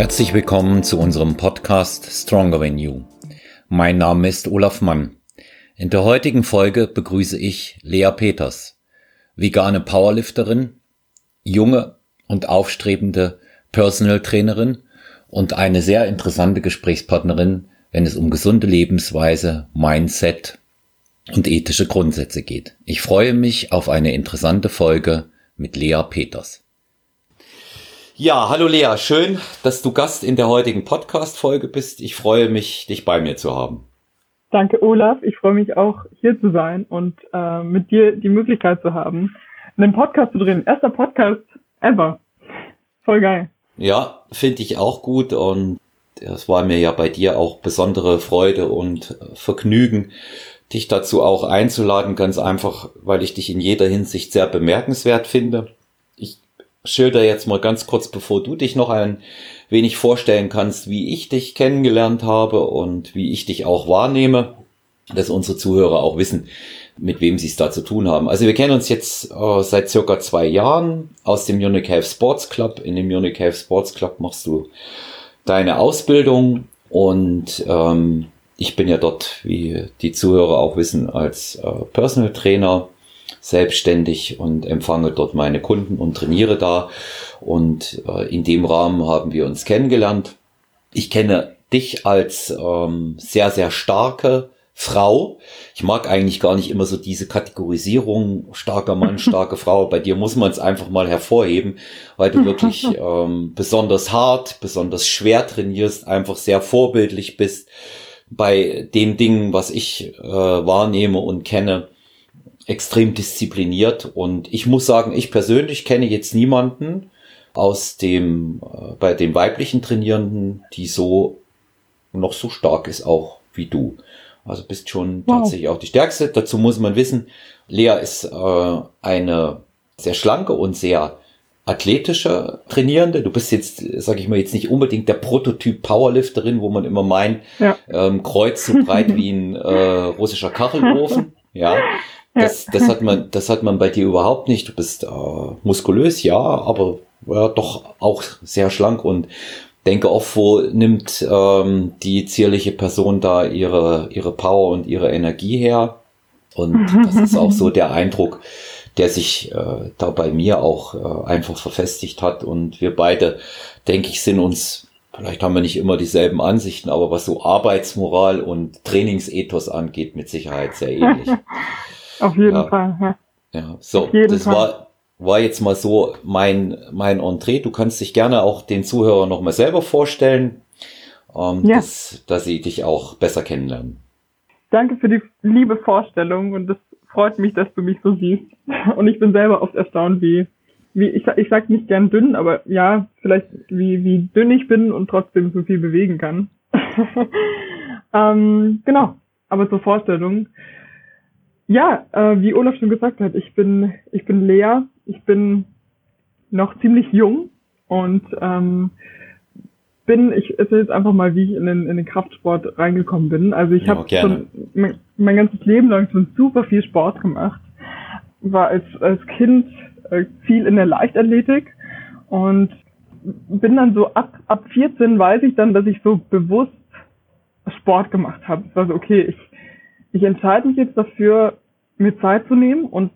Herzlich willkommen zu unserem Podcast Stronger Than You. Mein Name ist Olaf Mann. In der heutigen Folge begrüße ich Lea Peters, vegane Powerlifterin, junge und aufstrebende Personal Trainerin und eine sehr interessante Gesprächspartnerin, wenn es um gesunde Lebensweise, Mindset und ethische Grundsätze geht. Ich freue mich auf eine interessante Folge mit Lea Peters. Ja, hallo Lea, schön, dass du Gast in der heutigen Podcast-Folge bist. Ich freue mich, dich bei mir zu haben. Danke, Olaf. Ich freue mich auch, hier zu sein und äh, mit dir die Möglichkeit zu haben, einen Podcast zu drehen. Erster Podcast ever. Voll geil. Ja, finde ich auch gut und es war mir ja bei dir auch besondere Freude und Vergnügen, dich dazu auch einzuladen, ganz einfach, weil ich dich in jeder Hinsicht sehr bemerkenswert finde. Schilder jetzt mal ganz kurz, bevor du dich noch ein wenig vorstellen kannst, wie ich dich kennengelernt habe und wie ich dich auch wahrnehme, dass unsere Zuhörer auch wissen, mit wem sie es da zu tun haben. Also wir kennen uns jetzt äh, seit circa zwei Jahren aus dem Munich Health Sports Club. In dem Munich Health Sports Club machst du deine Ausbildung und ähm, ich bin ja dort, wie die Zuhörer auch wissen, als äh, Personal Trainer selbstständig und empfange dort meine Kunden und trainiere da. Und äh, in dem Rahmen haben wir uns kennengelernt. Ich kenne dich als ähm, sehr, sehr starke Frau. Ich mag eigentlich gar nicht immer so diese Kategorisierung starker Mann, starke Frau. Bei dir muss man es einfach mal hervorheben, weil du wirklich ähm, besonders hart, besonders schwer trainierst, einfach sehr vorbildlich bist bei den Dingen, was ich äh, wahrnehme und kenne, extrem diszipliniert. Und ich muss sagen, ich persönlich kenne jetzt niemanden aus dem, äh, bei den weiblichen Trainierenden, die so noch so stark ist auch wie du. Also bist schon wow. tatsächlich auch die stärkste. Dazu muss man wissen, Lea ist äh, eine sehr schlanke und sehr athletische Trainierende. Du bist jetzt, sag ich mal, jetzt nicht unbedingt der Prototyp Powerlifterin, wo man immer meint, ja. ähm, Kreuz so breit wie ein äh, russischer Kachelofen. Ja. Das, das hat man, das hat man bei dir überhaupt nicht. Du bist äh, muskulös, ja, aber ja, doch auch sehr schlank und denke oft, wo nimmt ähm, die zierliche Person da ihre, ihre Power und ihre Energie her? Und das ist auch so der Eindruck, der sich äh, da bei mir auch äh, einfach verfestigt hat. Und wir beide, denke ich, sind uns, vielleicht haben wir nicht immer dieselben Ansichten, aber was so Arbeitsmoral und Trainingsethos angeht, mit Sicherheit sehr ähnlich. Auf jeden ja. Fall. Ja. ja. So, das Fall. war war jetzt mal so mein mein Entree. Du kannst dich gerne auch den Zuhörern noch mal selber vorstellen, ähm, ja. dass, dass sie dich auch besser kennenlernen. Danke für die liebe Vorstellung und das freut mich, dass du mich so siehst. Und ich bin selber oft erstaunt, wie, wie ich, ich sag nicht gern dünn, aber ja, vielleicht wie, wie dünn ich bin und trotzdem so viel bewegen kann. ähm, genau, aber zur Vorstellung. Ja, äh, wie Olaf schon gesagt hat, ich bin, ich bin Lea, ich bin noch ziemlich jung und ähm, bin, ich erzähle jetzt einfach mal, wie ich in den, in den Kraftsport reingekommen bin. Also ich ja, habe schon mein, mein, ganzes Leben lang schon super viel Sport gemacht. War als, als Kind äh, viel in der Leichtathletik und bin dann so ab, ab 14 weiß ich dann, dass ich so bewusst Sport gemacht habe. Also okay, ich, ich entscheide mich jetzt dafür, mir Zeit zu nehmen und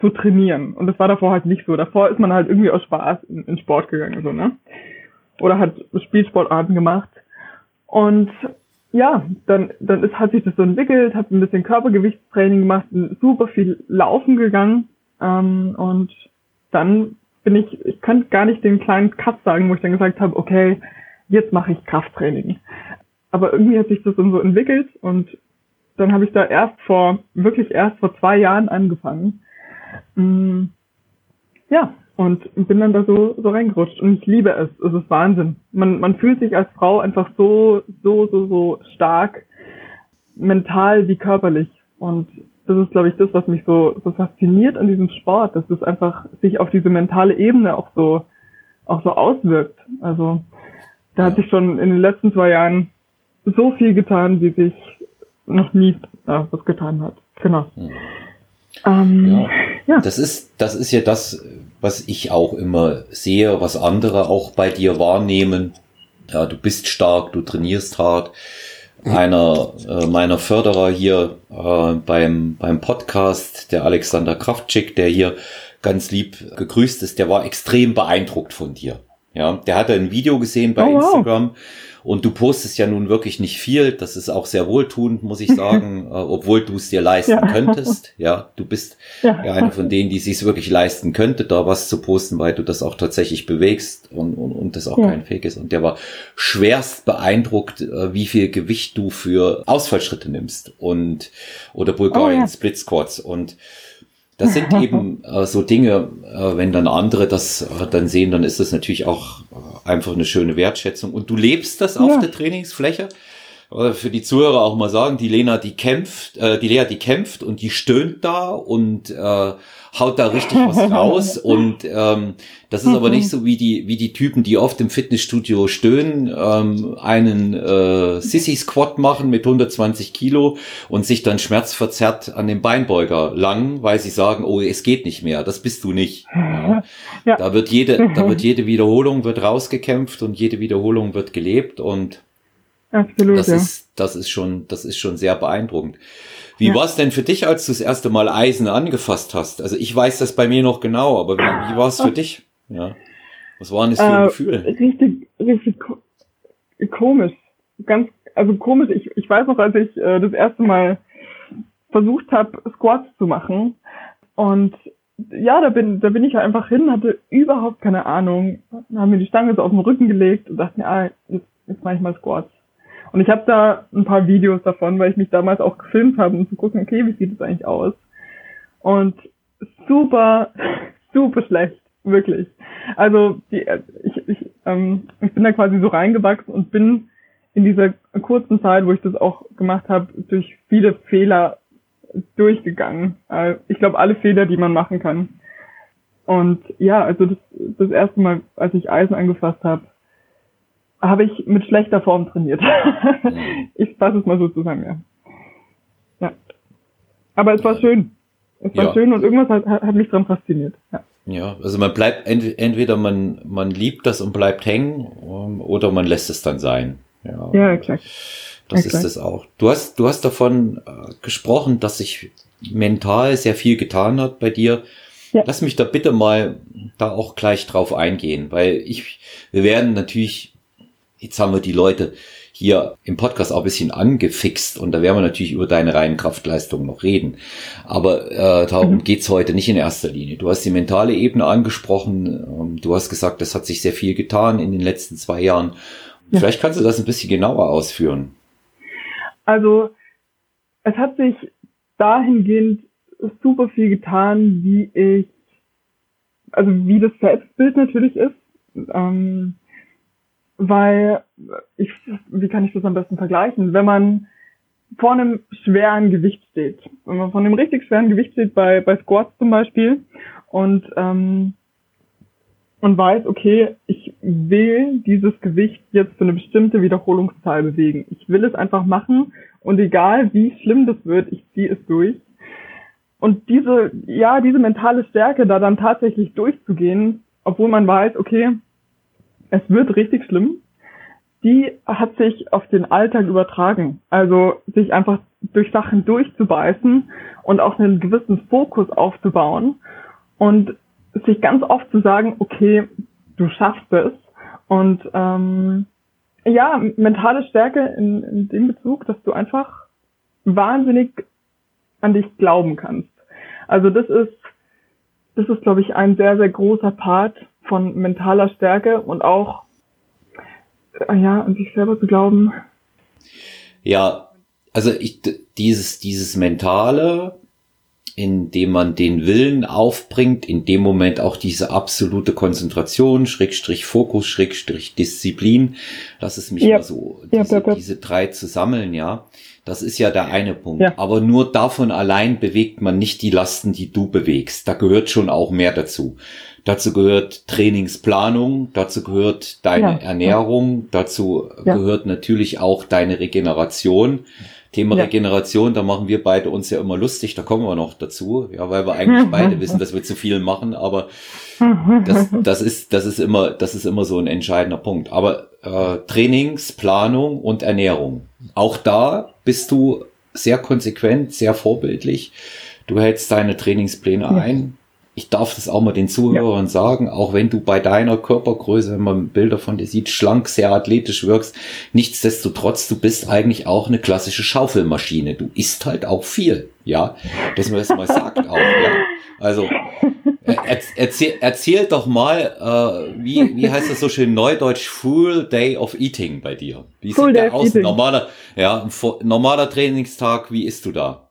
zu trainieren. Und das war davor halt nicht so. Davor ist man halt irgendwie aus Spaß in, in Sport gegangen, so, ne? oder hat Spielsportarten gemacht. Und ja, dann, dann ist, hat sich das so entwickelt, habe ein bisschen Körpergewichtstraining gemacht, super viel laufen gegangen. Ähm, und dann bin ich, ich kann gar nicht den kleinen Cut sagen, wo ich dann gesagt habe, okay, jetzt mache ich Krafttraining. Aber irgendwie hat sich das dann so entwickelt und dann habe ich da erst vor, wirklich erst vor zwei Jahren angefangen. Mm, ja, und bin dann da so, so reingerutscht. Und ich liebe es. Es ist Wahnsinn. Man, man fühlt sich als Frau einfach so, so, so, so stark, mental wie körperlich. Und das ist, glaube ich, das, was mich so, so fasziniert an diesem Sport, dass es einfach sich auf diese mentale Ebene auch so, auch so auswirkt. Also, da hat sich schon in den letzten zwei Jahren so viel getan, wie sich noch nie äh, was getan hat. Genau. Hm. Ähm, ja. ja. Das ist, das ist ja das, was ich auch immer sehe, was andere auch bei dir wahrnehmen. Ja, du bist stark, du trainierst hart. Einer äh, meiner Förderer hier äh, beim, beim Podcast, der Alexander Kraftschick, der hier ganz lieb gegrüßt ist, der war extrem beeindruckt von dir. Ja, der hatte ein Video gesehen bei oh, wow. Instagram und du postest ja nun wirklich nicht viel. Das ist auch sehr wohltuend, muss ich sagen, äh, obwohl du es dir leisten ja. könntest. Ja, du bist ja. ja eine von denen, die sich wirklich leisten könnte, da was zu posten, weil du das auch tatsächlich bewegst und, und, und das auch ja. kein Fake ist. Und der war schwerst beeindruckt, äh, wie viel Gewicht du für Ausfallschritte nimmst und oder Bulgarien oh, Split Squats und das sind eben äh, so Dinge, äh, wenn dann andere das äh, dann sehen, dann ist das natürlich auch äh, einfach eine schöne Wertschätzung. Und du lebst das auf ja. der Trainingsfläche. Oder für die Zuhörer auch mal sagen, die Lena, die kämpft, äh, die Lea, die kämpft und die stöhnt da und äh, haut da richtig was raus. Und ähm, das ist aber nicht so wie die, wie die Typen, die oft im Fitnessstudio stöhnen, ähm, einen äh, Sissy-Squat machen mit 120 Kilo und sich dann schmerzverzerrt an den Beinbeuger langen, weil sie sagen, oh, es geht nicht mehr. Das bist du nicht. Ja. Ja. Da wird jede, da wird jede Wiederholung wird rausgekämpft und jede Wiederholung wird gelebt und Absolut, das ja. ist, das ist schon, das ist schon sehr beeindruckend. Wie ja. war es denn für dich, als du das erste Mal Eisen angefasst hast? Also ich weiß das bei mir noch genau, aber wie, war es für dich? Ja. Was war denn das für ein äh, Gefühl? Richtig, richtig komisch. Ganz, also komisch. Ich, ich weiß noch, als ich äh, das erste Mal versucht habe, Squats zu machen und ja, da bin, da bin ich einfach hin, hatte überhaupt keine Ahnung, haben mir die Stange so auf den Rücken gelegt und dachte mir, ah, jetzt, jetzt mache ich mal Squats. Und ich habe da ein paar Videos davon, weil ich mich damals auch gefilmt habe, um zu gucken, okay, wie sieht es eigentlich aus? Und super, super schlecht, wirklich. Also die, ich, ich, ähm, ich bin da quasi so reingewachsen und bin in dieser kurzen Zeit, wo ich das auch gemacht habe, durch viele Fehler durchgegangen. Äh, ich glaube, alle Fehler, die man machen kann. Und ja, also das, das erste Mal, als ich Eisen angefasst habe, habe ich mit schlechter Form trainiert. Ich fasse es mal so zusammen, ja. Ja. Aber es war schön. Es war ja. schön und irgendwas hat, hat mich dran fasziniert. Ja. Ja, also man bleibt entweder man, man liebt das und bleibt hängen um, oder man lässt es dann sein. Ja, ja exakt. Das exakt. ist es auch. Du hast, du hast davon äh, gesprochen, dass sich mental sehr viel getan hat bei dir. Ja. Lass mich da bitte mal da auch gleich drauf eingehen, weil ich, wir werden natürlich jetzt haben wir die Leute hier im Podcast auch ein bisschen angefixt und da werden wir natürlich über deine reinen Kraftleistungen noch reden. Aber äh, darum mhm. geht's heute nicht in erster Linie. Du hast die mentale Ebene angesprochen. Ähm, du hast gesagt, es hat sich sehr viel getan in den letzten zwei Jahren. Ja. Vielleicht kannst du das ein bisschen genauer ausführen. Also es hat sich dahingehend super viel getan, wie ich, also wie das Selbstbild natürlich ist. Ähm, weil ich, wie kann ich das am besten vergleichen? Wenn man vor einem schweren Gewicht steht, wenn man vor einem richtig schweren Gewicht steht, bei, bei Squats zum Beispiel, und, ähm, und weiß, okay, ich will dieses Gewicht jetzt für eine bestimmte Wiederholungszahl bewegen. Ich will es einfach machen und egal wie schlimm das wird, ich ziehe es durch. Und diese, ja, diese mentale Stärke, da dann tatsächlich durchzugehen, obwohl man weiß, okay, es wird richtig schlimm, die hat sich auf den Alltag übertragen. Also sich einfach durch Sachen durchzubeißen und auch einen gewissen Fokus aufzubauen und sich ganz oft zu sagen, okay, du schaffst es. Und ähm, ja, mentale Stärke in, in dem Bezug, dass du einfach wahnsinnig an dich glauben kannst. Also das ist, das ist, glaube ich, ein sehr, sehr großer Part von mentaler Stärke und auch äh, ja, an sich selber zu glauben. Ja, also ich, dieses, dieses Mentale, indem man den Willen aufbringt, in dem Moment auch diese absolute Konzentration, Schrägstrich Fokus, Schrägstrich Disziplin, lass es mich ja. mal so, diese, ja, diese drei zu sammeln, ja. Das ist ja der eine Punkt. Ja. Aber nur davon allein bewegt man nicht die Lasten, die du bewegst. Da gehört schon auch mehr dazu. Dazu gehört Trainingsplanung, dazu gehört deine ja, Ernährung, ja. dazu ja. gehört natürlich auch deine Regeneration. Thema Regeneration, da machen wir beide uns ja immer lustig, da kommen wir noch dazu, ja, weil wir eigentlich beide wissen, dass wir zu viel machen, aber das, das ist, das ist immer, das ist immer so ein entscheidender Punkt. Aber äh, Trainingsplanung und Ernährung. Auch da bist du sehr konsequent, sehr vorbildlich. Du hältst deine Trainingspläne ja. ein. Ich darf das auch mal den Zuhörern ja. sagen, auch wenn du bei deiner Körpergröße, wenn man Bilder von dir sieht, schlank, sehr athletisch wirkst, nichtsdestotrotz, du bist eigentlich auch eine klassische Schaufelmaschine. Du isst halt auch viel, ja, dass man das mal sagt auch, ja. Also er, erzähl, erzähl doch mal, äh, wie, wie heißt das so schön neudeutsch, Full Day of Eating bei dir? Wie Full sieht der aus? Normaler, ja, ein normaler Trainingstag, wie isst du da?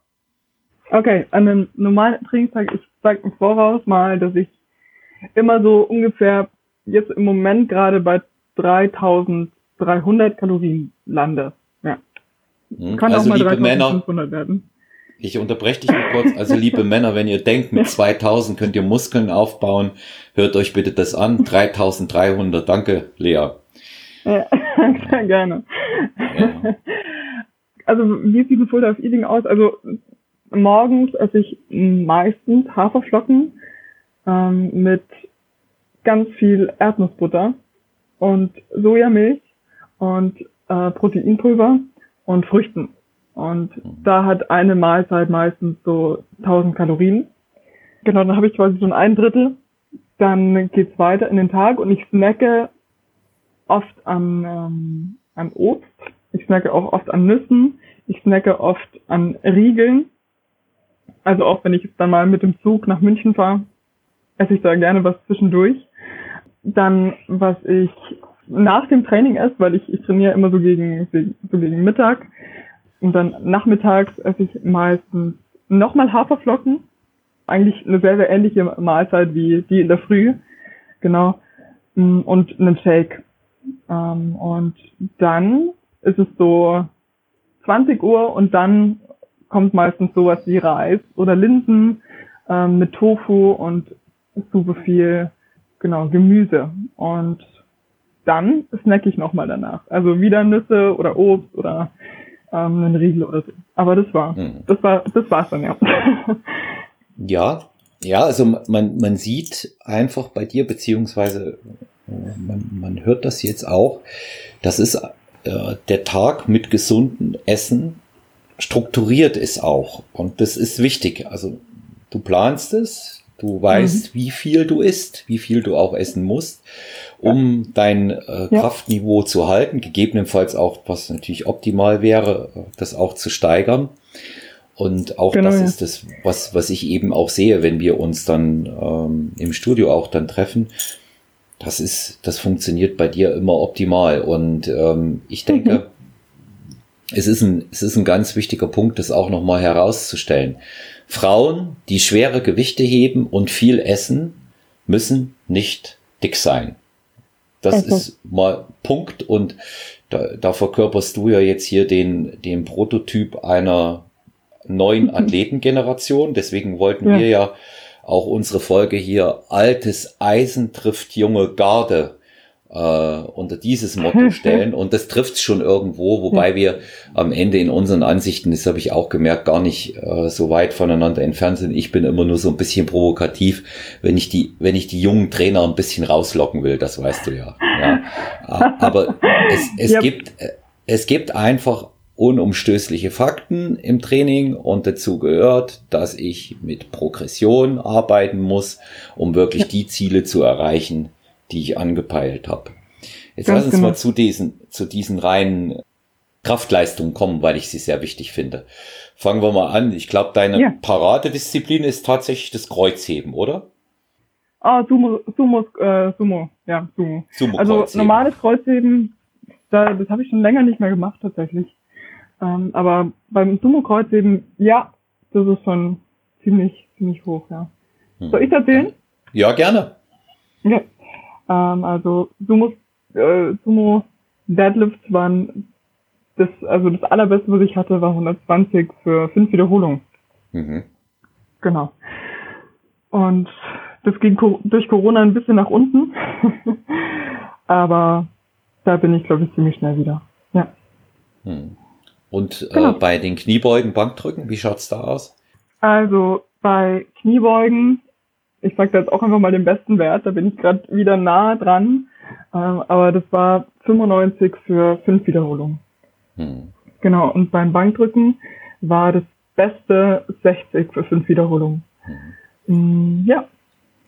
Okay, an einem normalen Trainingstag, ich sag im Voraus mal, dass ich immer so ungefähr jetzt im Moment gerade bei 3300 Kalorien lande. Ja. Hm, Kann also auch mal 3500 werden. Ich unterbreche dich mal kurz. Also liebe Männer, wenn ihr denkt, mit 2000 könnt ihr Muskeln aufbauen, hört euch bitte das an. 3300. Danke, Lea. Ja, gerne. Ja. Also wie sieht ein Full Dive Eating aus? Also morgens esse ich meistens Haferflocken ähm, mit ganz viel Erdnussbutter und Sojamilch und äh, Proteinpulver und Früchten. Und da hat eine Mahlzeit meistens so 1000 Kalorien. Genau, dann habe ich quasi so ein Drittel. Dann geht's weiter in den Tag und ich snacke oft an, ähm, an Obst. Ich snacke auch oft an Nüssen. Ich snacke oft an Riegeln. Also auch wenn ich dann mal mit dem Zug nach München fahre, esse ich da gerne was zwischendurch. Dann, was ich nach dem Training esse, weil ich, ich trainiere immer so gegen, so gegen Mittag, und dann nachmittags esse ich meistens nochmal Haferflocken. Eigentlich eine sehr, sehr ähnliche Mahlzeit wie die in der Früh. Genau. Mm, und einen Shake. Ähm, und dann ist es so 20 Uhr und dann kommt meistens sowas wie Reis oder Linsen ähm, mit Tofu und super viel, genau, Gemüse. Und dann snack ich nochmal danach. Also wieder Nüsse oder Obst oder ähm, einen Riegel oder so. Aber das war, hm. das war, das war's dann, ja. ja, ja, also man, man sieht einfach bei dir, beziehungsweise äh, man, man hört das jetzt auch, das ist äh, der Tag mit gesundem Essen strukturiert ist auch. Und das ist wichtig. Also du planst es, du weißt, mhm. wie viel du isst, wie viel du auch essen musst um dein äh, ja. Kraftniveau zu halten, gegebenenfalls auch, was natürlich optimal wäre, das auch zu steigern. Und auch genau, das ja. ist das, was, was ich eben auch sehe, wenn wir uns dann ähm, im Studio auch dann treffen. Das ist, das funktioniert bei dir immer optimal. Und ähm, ich denke, mhm. es, ist ein, es ist ein ganz wichtiger Punkt, das auch nochmal herauszustellen. Frauen, die schwere Gewichte heben und viel essen, müssen nicht dick sein. Das also. ist mal Punkt und da, da verkörperst du ja jetzt hier den, den Prototyp einer neuen mhm. Athletengeneration. Deswegen wollten ja. wir ja auch unsere Folge hier Altes Eisen trifft junge Garde äh, unter dieses Motto stellen. Und das trifft schon irgendwo, wobei wir am Ende in unseren Ansichten, das habe ich auch gemerkt, gar nicht äh, so weit voneinander entfernt sind. Ich bin immer nur so ein bisschen provokativ, wenn ich die, wenn ich die jungen Trainer ein bisschen rauslocken will, das weißt du ja. ja. Aber es, es yep. gibt, es gibt einfach unumstößliche Fakten im Training und dazu gehört, dass ich mit Progression arbeiten muss, um wirklich die Ziele zu erreichen, die ich angepeilt habe. Jetzt Ganz lass uns genau. mal zu diesen, zu diesen reinen Kraftleistungen kommen, weil ich sie sehr wichtig finde. Fangen wir mal an. Ich glaube, deine ja. Paradedisziplin ist tatsächlich das Kreuzheben, oder? Ah, Sumo, Sumo, äh, Sumo, ja, Sumo. Sumo also normales Kreuzheben, da, das habe ich schon länger nicht mehr gemacht tatsächlich. Ähm, aber beim Sumo-Kreuzheben, ja, das ist schon ziemlich, ziemlich hoch, ja. Hm. Soll ich erzählen? Ja, gerne. Ja. Ähm, also Sumo, äh, Sumo Deadlifts waren das, also das allerbeste, was ich hatte, war 120 für fünf Wiederholungen. Mhm. Genau. Und das ging durch Corona ein bisschen nach unten. Aber da bin ich, glaube ich, ziemlich schnell wieder. Ja. Hm. Und äh, genau. bei den Kniebeugen, Bankdrücken, wie schaut's da aus? Also bei Kniebeugen ich sage da jetzt auch einfach mal den besten Wert, da bin ich gerade wieder nah dran. Ähm, aber das war 95 für fünf Wiederholungen. Hm. Genau, und beim Bankdrücken war das Beste 60 für fünf Wiederholungen. Hm. Ja.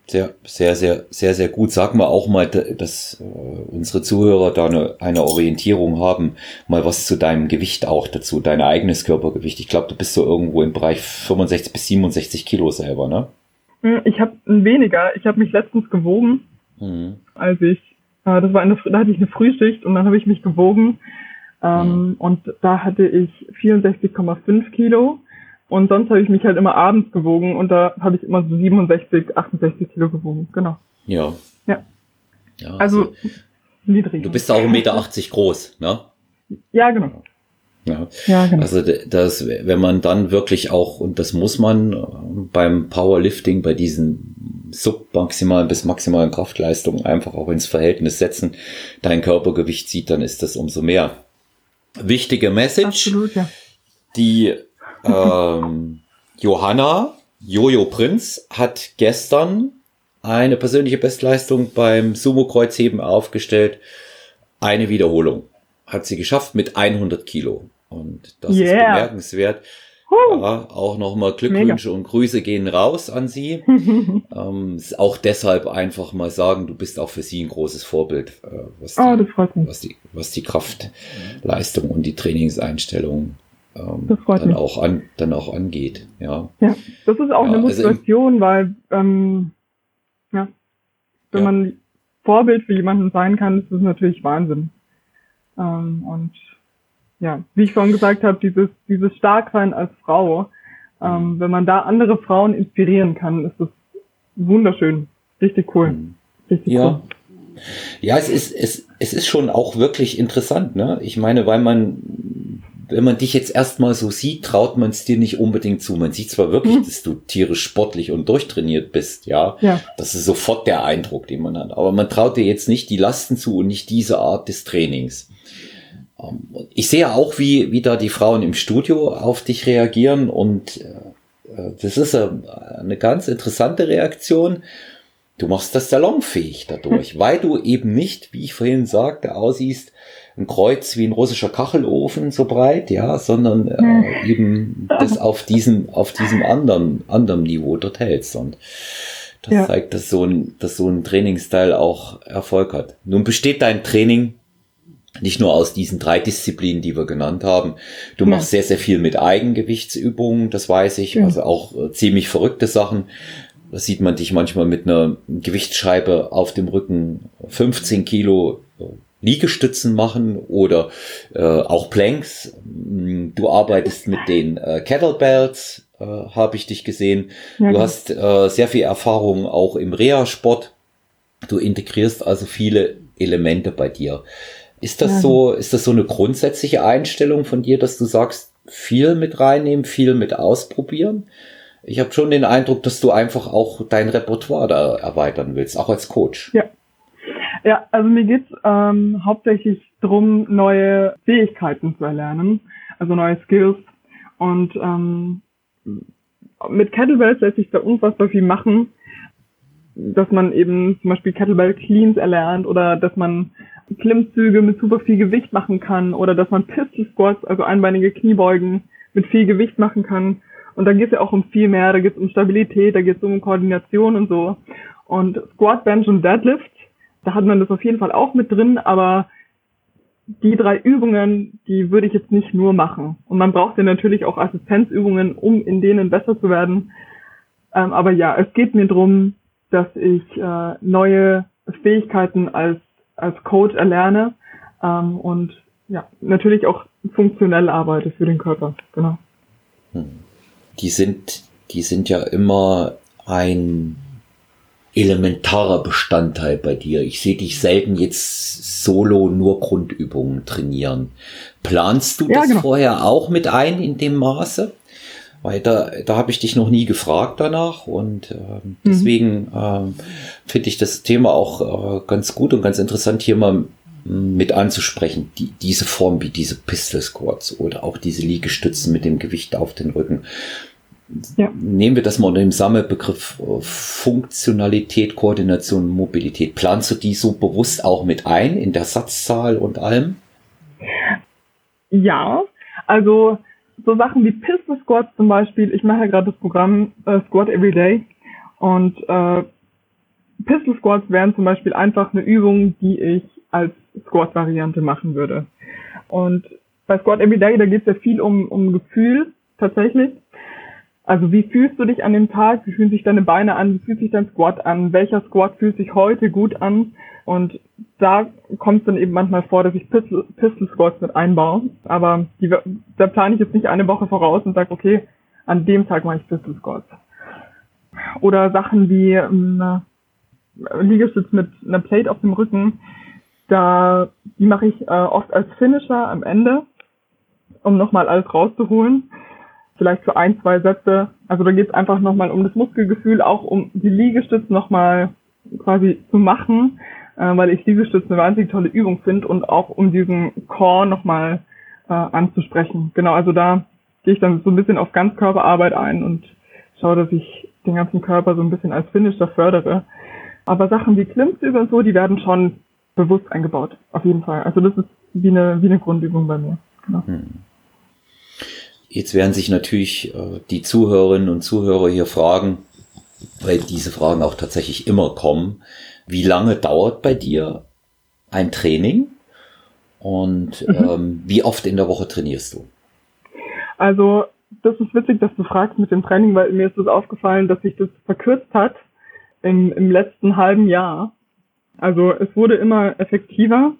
Sehr, sehr, sehr, sehr, sehr gut. Sag mal auch mal, dass äh, unsere Zuhörer da eine, eine Orientierung haben, mal was zu deinem Gewicht auch dazu, dein eigenes Körpergewicht. Ich glaube, du bist so irgendwo im Bereich 65 bis 67 Kilo selber, ne? Hm, ich habe weniger. Ich habe mich letztens gewogen, mhm. als ich, äh, das war eine, da hatte ich eine Frühschicht und dann habe ich mich gewogen ähm, mhm. und da hatte ich 64,5 Kilo und sonst habe ich mich halt immer abends gewogen und da habe ich immer so 67, 68 Kilo gewogen. Genau. Ja. Ja. ja also, also niedrig. Du bist auch 1,80 Meter groß, ne? Ja, genau. Ja. ja, genau. Also das, wenn man dann wirklich auch, und das muss man beim Powerlifting, bei diesen submaximalen bis maximalen Kraftleistungen einfach auch ins Verhältnis setzen, dein Körpergewicht sieht, dann ist das umso mehr. Wichtige Message, Absolut, ja. die ähm, Johanna Jojo Prinz hat gestern eine persönliche Bestleistung beim Sumo-Kreuzheben aufgestellt. Eine Wiederholung hat sie geschafft mit 100 Kilo. Und das yeah. ist bemerkenswert. Ja, auch nochmal Glückwünsche Mega. und Grüße gehen raus an Sie. ähm, auch deshalb einfach mal sagen, du bist auch für Sie ein großes Vorbild, äh, was, die, oh, was, die, was die Kraftleistung und die Trainingseinstellung ähm, dann mich. auch an, dann auch angeht. Ja, ja das ist auch ja, eine also Motivation, also weil ähm, ja, wenn man Vorbild für jemanden sein kann, ist das natürlich Wahnsinn. Ähm, und ja, wie ich vorhin gesagt habe, dieses dieses Starksein als Frau, ähm, mhm. wenn man da andere Frauen inspirieren kann, ist das wunderschön, richtig cool, mhm. richtig ja. cool. Ja, es ist, es, es ist schon auch wirklich interessant, ne? Ich meine, weil man wenn man dich jetzt erstmal so sieht, traut man es dir nicht unbedingt zu. Man sieht zwar wirklich, mhm. dass du tierisch sportlich und durchtrainiert bist, ja? ja. Das ist sofort der Eindruck, den man hat. Aber man traut dir jetzt nicht die Lasten zu und nicht diese Art des Trainings. Ich sehe auch, wie, wie da die Frauen im Studio auf dich reagieren und äh, das ist eine ganz interessante Reaktion. Du machst das salonfähig dadurch, weil du eben nicht, wie ich vorhin sagte, aussiehst ein Kreuz wie ein russischer Kachelofen so breit, ja, sondern äh, eben das auf diesem, auf diesem anderen, anderen Niveau dort hältst. Und das ja. zeigt, dass so ein, dass so ein Trainingsteil auch Erfolg hat. Nun besteht dein Training nicht nur aus diesen drei Disziplinen, die wir genannt haben. Du ja. machst sehr, sehr viel mit Eigengewichtsübungen, das weiß ich, ja. also auch äh, ziemlich verrückte Sachen. Da sieht man dich manchmal mit einer Gewichtsscheibe auf dem Rücken 15 Kilo Liegestützen machen oder äh, auch Planks. Du arbeitest mit den äh, Kettlebells, äh, habe ich dich gesehen. Ja. Du hast äh, sehr viel Erfahrung auch im Reha-Sport. Du integrierst also viele Elemente bei dir. Ist das ja. so, ist das so eine grundsätzliche Einstellung von dir, dass du sagst, viel mit reinnehmen, viel mit ausprobieren? Ich habe schon den Eindruck, dass du einfach auch dein Repertoire da erweitern willst, auch als Coach. Ja, ja, also mir geht's ähm, hauptsächlich drum, neue Fähigkeiten zu erlernen, also neue Skills. Und ähm, mit Kettlebells lässt sich da unfassbar viel machen, dass man eben zum Beispiel Kettlebell Cleans erlernt oder dass man Klimmzüge mit super viel Gewicht machen kann oder dass man Pistol Squats, also einbeinige Kniebeugen mit viel Gewicht machen kann. Und da geht es ja auch um viel mehr, da geht es um Stabilität, da geht es um Koordination und so. Und Squat, Bench und Deadlift da hat man das auf jeden Fall auch mit drin, aber die drei Übungen, die würde ich jetzt nicht nur machen. Und man braucht ja natürlich auch Assistenzübungen, um in denen besser zu werden. Ähm, aber ja, es geht mir drum, dass ich äh, neue Fähigkeiten als, als Coach erlerne ähm, und ja, natürlich auch funktionell arbeite für den Körper. Genau. Hm. Die sind, die sind ja immer ein elementarer Bestandteil bei dir. Ich sehe dich selten jetzt solo nur Grundübungen trainieren. Planst du ja, das genau. vorher auch mit ein in dem Maße? Weil da, da habe ich dich noch nie gefragt danach und äh, deswegen mhm. ähm, finde ich das Thema auch äh, ganz gut und ganz interessant hier mal mit anzusprechen, die, diese Form wie diese Pistol Squats oder auch diese Liegestützen mit dem Gewicht auf den Rücken ja. nehmen wir das mal unter dem Sammelbegriff äh, Funktionalität, Koordination, Mobilität. Planst du die so bewusst auch mit ein in der Satzzahl und allem? Ja, also so Sachen wie Pistol Squats zum Beispiel. Ich mache ja gerade das Programm äh, Squat Every Day und äh, Pistol Squats wären zum Beispiel einfach eine Übung, die ich als Squat-Variante machen würde. Und bei Squat Every Day, da geht es ja viel um, um Gefühl tatsächlich. Also wie fühlst du dich an dem Tag? Wie fühlen sich deine Beine an? Wie fühlt sich dein Squat an? Welcher Squat fühlt sich heute gut an? Und da kommt es dann eben manchmal vor, dass ich Pistol, Pistol Squats mit einbaue. Aber die, da plane ich jetzt nicht eine Woche voraus und sage, okay, an dem Tag mache ich Pistol Squats. Oder Sachen wie ähm, Liegestütz mit einer Plate auf dem Rücken. Da, die mache ich äh, oft als Finisher am Ende, um nochmal alles rauszuholen. Vielleicht für ein, zwei Sätze. Also da geht es einfach nochmal um das Muskelgefühl, auch um die Liegestütz nochmal quasi zu machen, äh, weil ich Liegestütz eine wahnsinnig tolle Übung finde und auch um diesen Core nochmal äh, anzusprechen. Genau, also da gehe ich dann so ein bisschen auf Ganzkörperarbeit ein und schaue, dass ich den ganzen Körper so ein bisschen als Finisher fördere. Aber Sachen wie Klimmzüge und so, die werden schon bewusst eingebaut. Auf jeden Fall. Also das ist wie eine, wie eine Grundübung bei mir. Genau. Hm. Jetzt werden sich natürlich äh, die Zuhörerinnen und Zuhörer hier fragen, weil diese Fragen auch tatsächlich immer kommen. Wie lange dauert bei dir ein Training? Und mhm. ähm, wie oft in der Woche trainierst du? Also, das ist witzig, dass du fragst mit dem Training, weil mir ist das aufgefallen, dass sich das verkürzt hat im, im letzten halben Jahr. Also es wurde immer effektiver.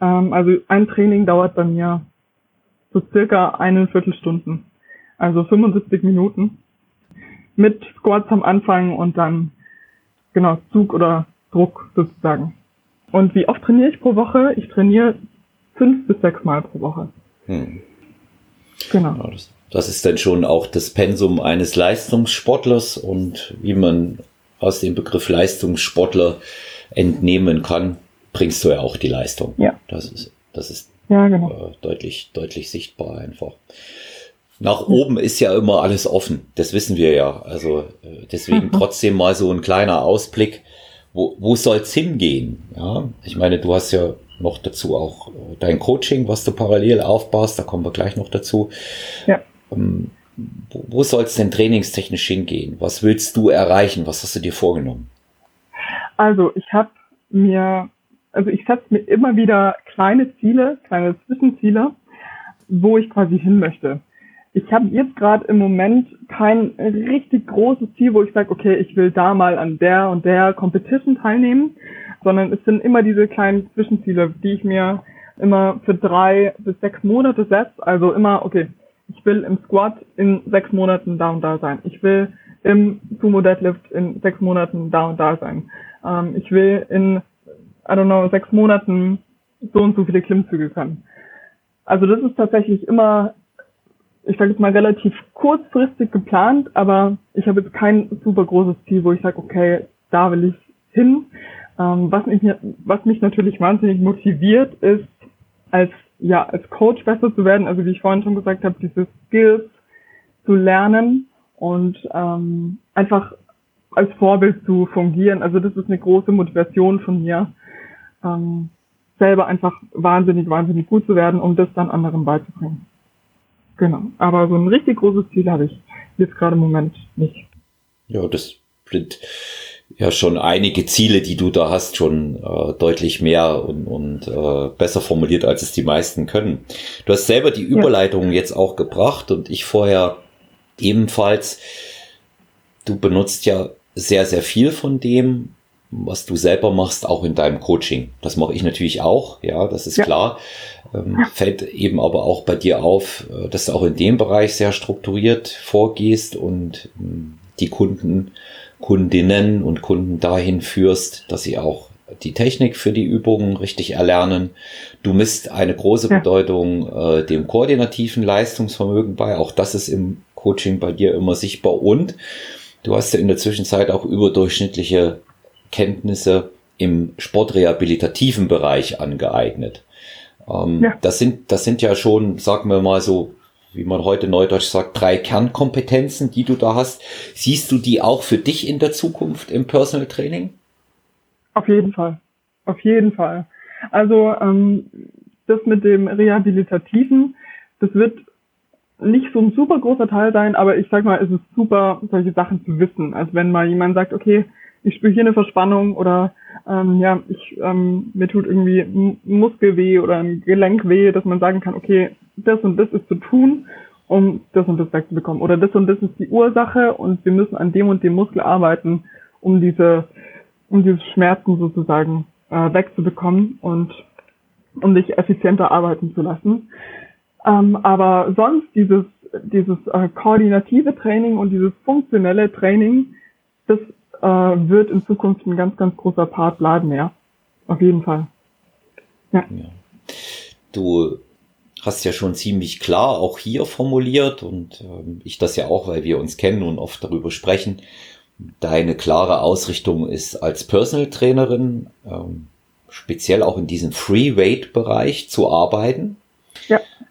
Ähm, also ein Training dauert bei mir so circa eine Viertelstunden. Also 75 Minuten. Mit Squats am Anfang und dann genau Zug oder Druck sozusagen. Und wie oft trainiere ich pro Woche? Ich trainiere fünf bis sechs Mal pro Woche. Hm. Genau. Ja, das, das ist dann schon auch das Pensum eines Leistungssportlers und wie man aus dem Begriff Leistungssportler entnehmen kann, bringst du ja auch die Leistung. Ja. Das ist, das ist ja, genau. äh, deutlich, deutlich sichtbar einfach. Nach oben ist ja immer alles offen. Das wissen wir ja. Also äh, deswegen trotzdem mal so ein kleiner Ausblick. Wo, wo soll's hingehen? Ja, ich meine, du hast ja noch dazu auch äh, dein Coaching, was du parallel aufbaust. Da kommen wir gleich noch dazu. Ja. Ähm, wo, wo soll es denn trainingstechnisch hingehen? Was willst du erreichen? Was hast du dir vorgenommen? Also ich habe mir, also ich setze mir immer wieder kleine Ziele, kleine Zwischenziele, wo ich quasi hin möchte. Ich habe jetzt gerade im Moment kein richtig großes Ziel, wo ich sage, okay, ich will da mal an der und der Competition teilnehmen, sondern es sind immer diese kleinen Zwischenziele, die ich mir immer für drei bis sechs Monate setze. Also immer, okay, ich will im Squat in sechs Monaten da und da sein. Ich will im Sumo Deadlift in sechs Monaten da und da sein. Ähm, ich will in, I don't know, sechs Monaten so und so viele Klimmzüge können. Also das ist tatsächlich immer, ich sage jetzt mal relativ kurzfristig geplant, aber ich habe jetzt kein super großes Ziel, wo ich sage, okay, da will ich hin. Ähm, was, mich, was mich natürlich wahnsinnig motiviert, ist als ja, als Coach besser zu werden, also wie ich vorhin schon gesagt habe, diese Skills zu lernen und ähm, einfach als Vorbild zu fungieren. Also das ist eine große Motivation von mir, ähm, selber einfach wahnsinnig, wahnsinnig gut zu werden, um das dann anderen beizubringen. Genau. Aber so ein richtig großes Ziel habe ich jetzt gerade im Moment nicht. Ja, das sind ja schon einige Ziele, die du da hast, schon äh, deutlich mehr und, und äh, besser formuliert, als es die meisten können. Du hast selber die Überleitung ja. jetzt auch gebracht und ich vorher ebenfalls. Du benutzt ja sehr, sehr viel von dem, was du selber machst, auch in deinem Coaching. Das mache ich natürlich auch, ja, das ist ja. klar. Ähm, fällt eben aber auch bei dir auf, äh, dass du auch in dem Bereich sehr strukturiert vorgehst und ähm, die Kunden Kundinnen und Kunden dahin führst, dass sie auch die Technik für die Übungen richtig erlernen. Du misst eine große ja. Bedeutung äh, dem koordinativen Leistungsvermögen bei. Auch das ist im Coaching bei dir immer sichtbar. Und du hast ja in der Zwischenzeit auch überdurchschnittliche Kenntnisse im sportrehabilitativen Bereich angeeignet. Ähm, ja. Das sind, das sind ja schon, sagen wir mal so, wie man heute neudeutsch sagt, drei Kernkompetenzen, die du da hast. Siehst du die auch für dich in der Zukunft im Personal Training? Auf jeden Fall. Auf jeden Fall. Also ähm, das mit dem Rehabilitativen, das wird nicht so ein super großer Teil sein, aber ich sag mal, es ist super, solche Sachen zu wissen. Also wenn mal jemand sagt, okay, ich spüre hier eine Verspannung oder ähm, ja, ich ähm, mir tut irgendwie ein Muskel weh oder ein Gelenk weh, dass man sagen kann, okay, das und das ist zu tun, um das und das wegzubekommen. Oder das und das ist die Ursache und wir müssen an dem und dem Muskel arbeiten, um diese, um diese Schmerzen sozusagen äh, wegzubekommen und um dich effizienter arbeiten zu lassen. Ähm, aber sonst dieses, dieses äh, koordinative Training und dieses funktionelle Training, das äh, wird in Zukunft ein ganz, ganz großer Part bleiben, ja. Auf jeden Fall. Ja. ja. Du hast ja schon ziemlich klar auch hier formuliert und ähm, ich das ja auch, weil wir uns kennen und oft darüber sprechen. Deine klare Ausrichtung ist als Personal Trainerin ähm, speziell auch in diesem Free Weight Bereich zu arbeiten.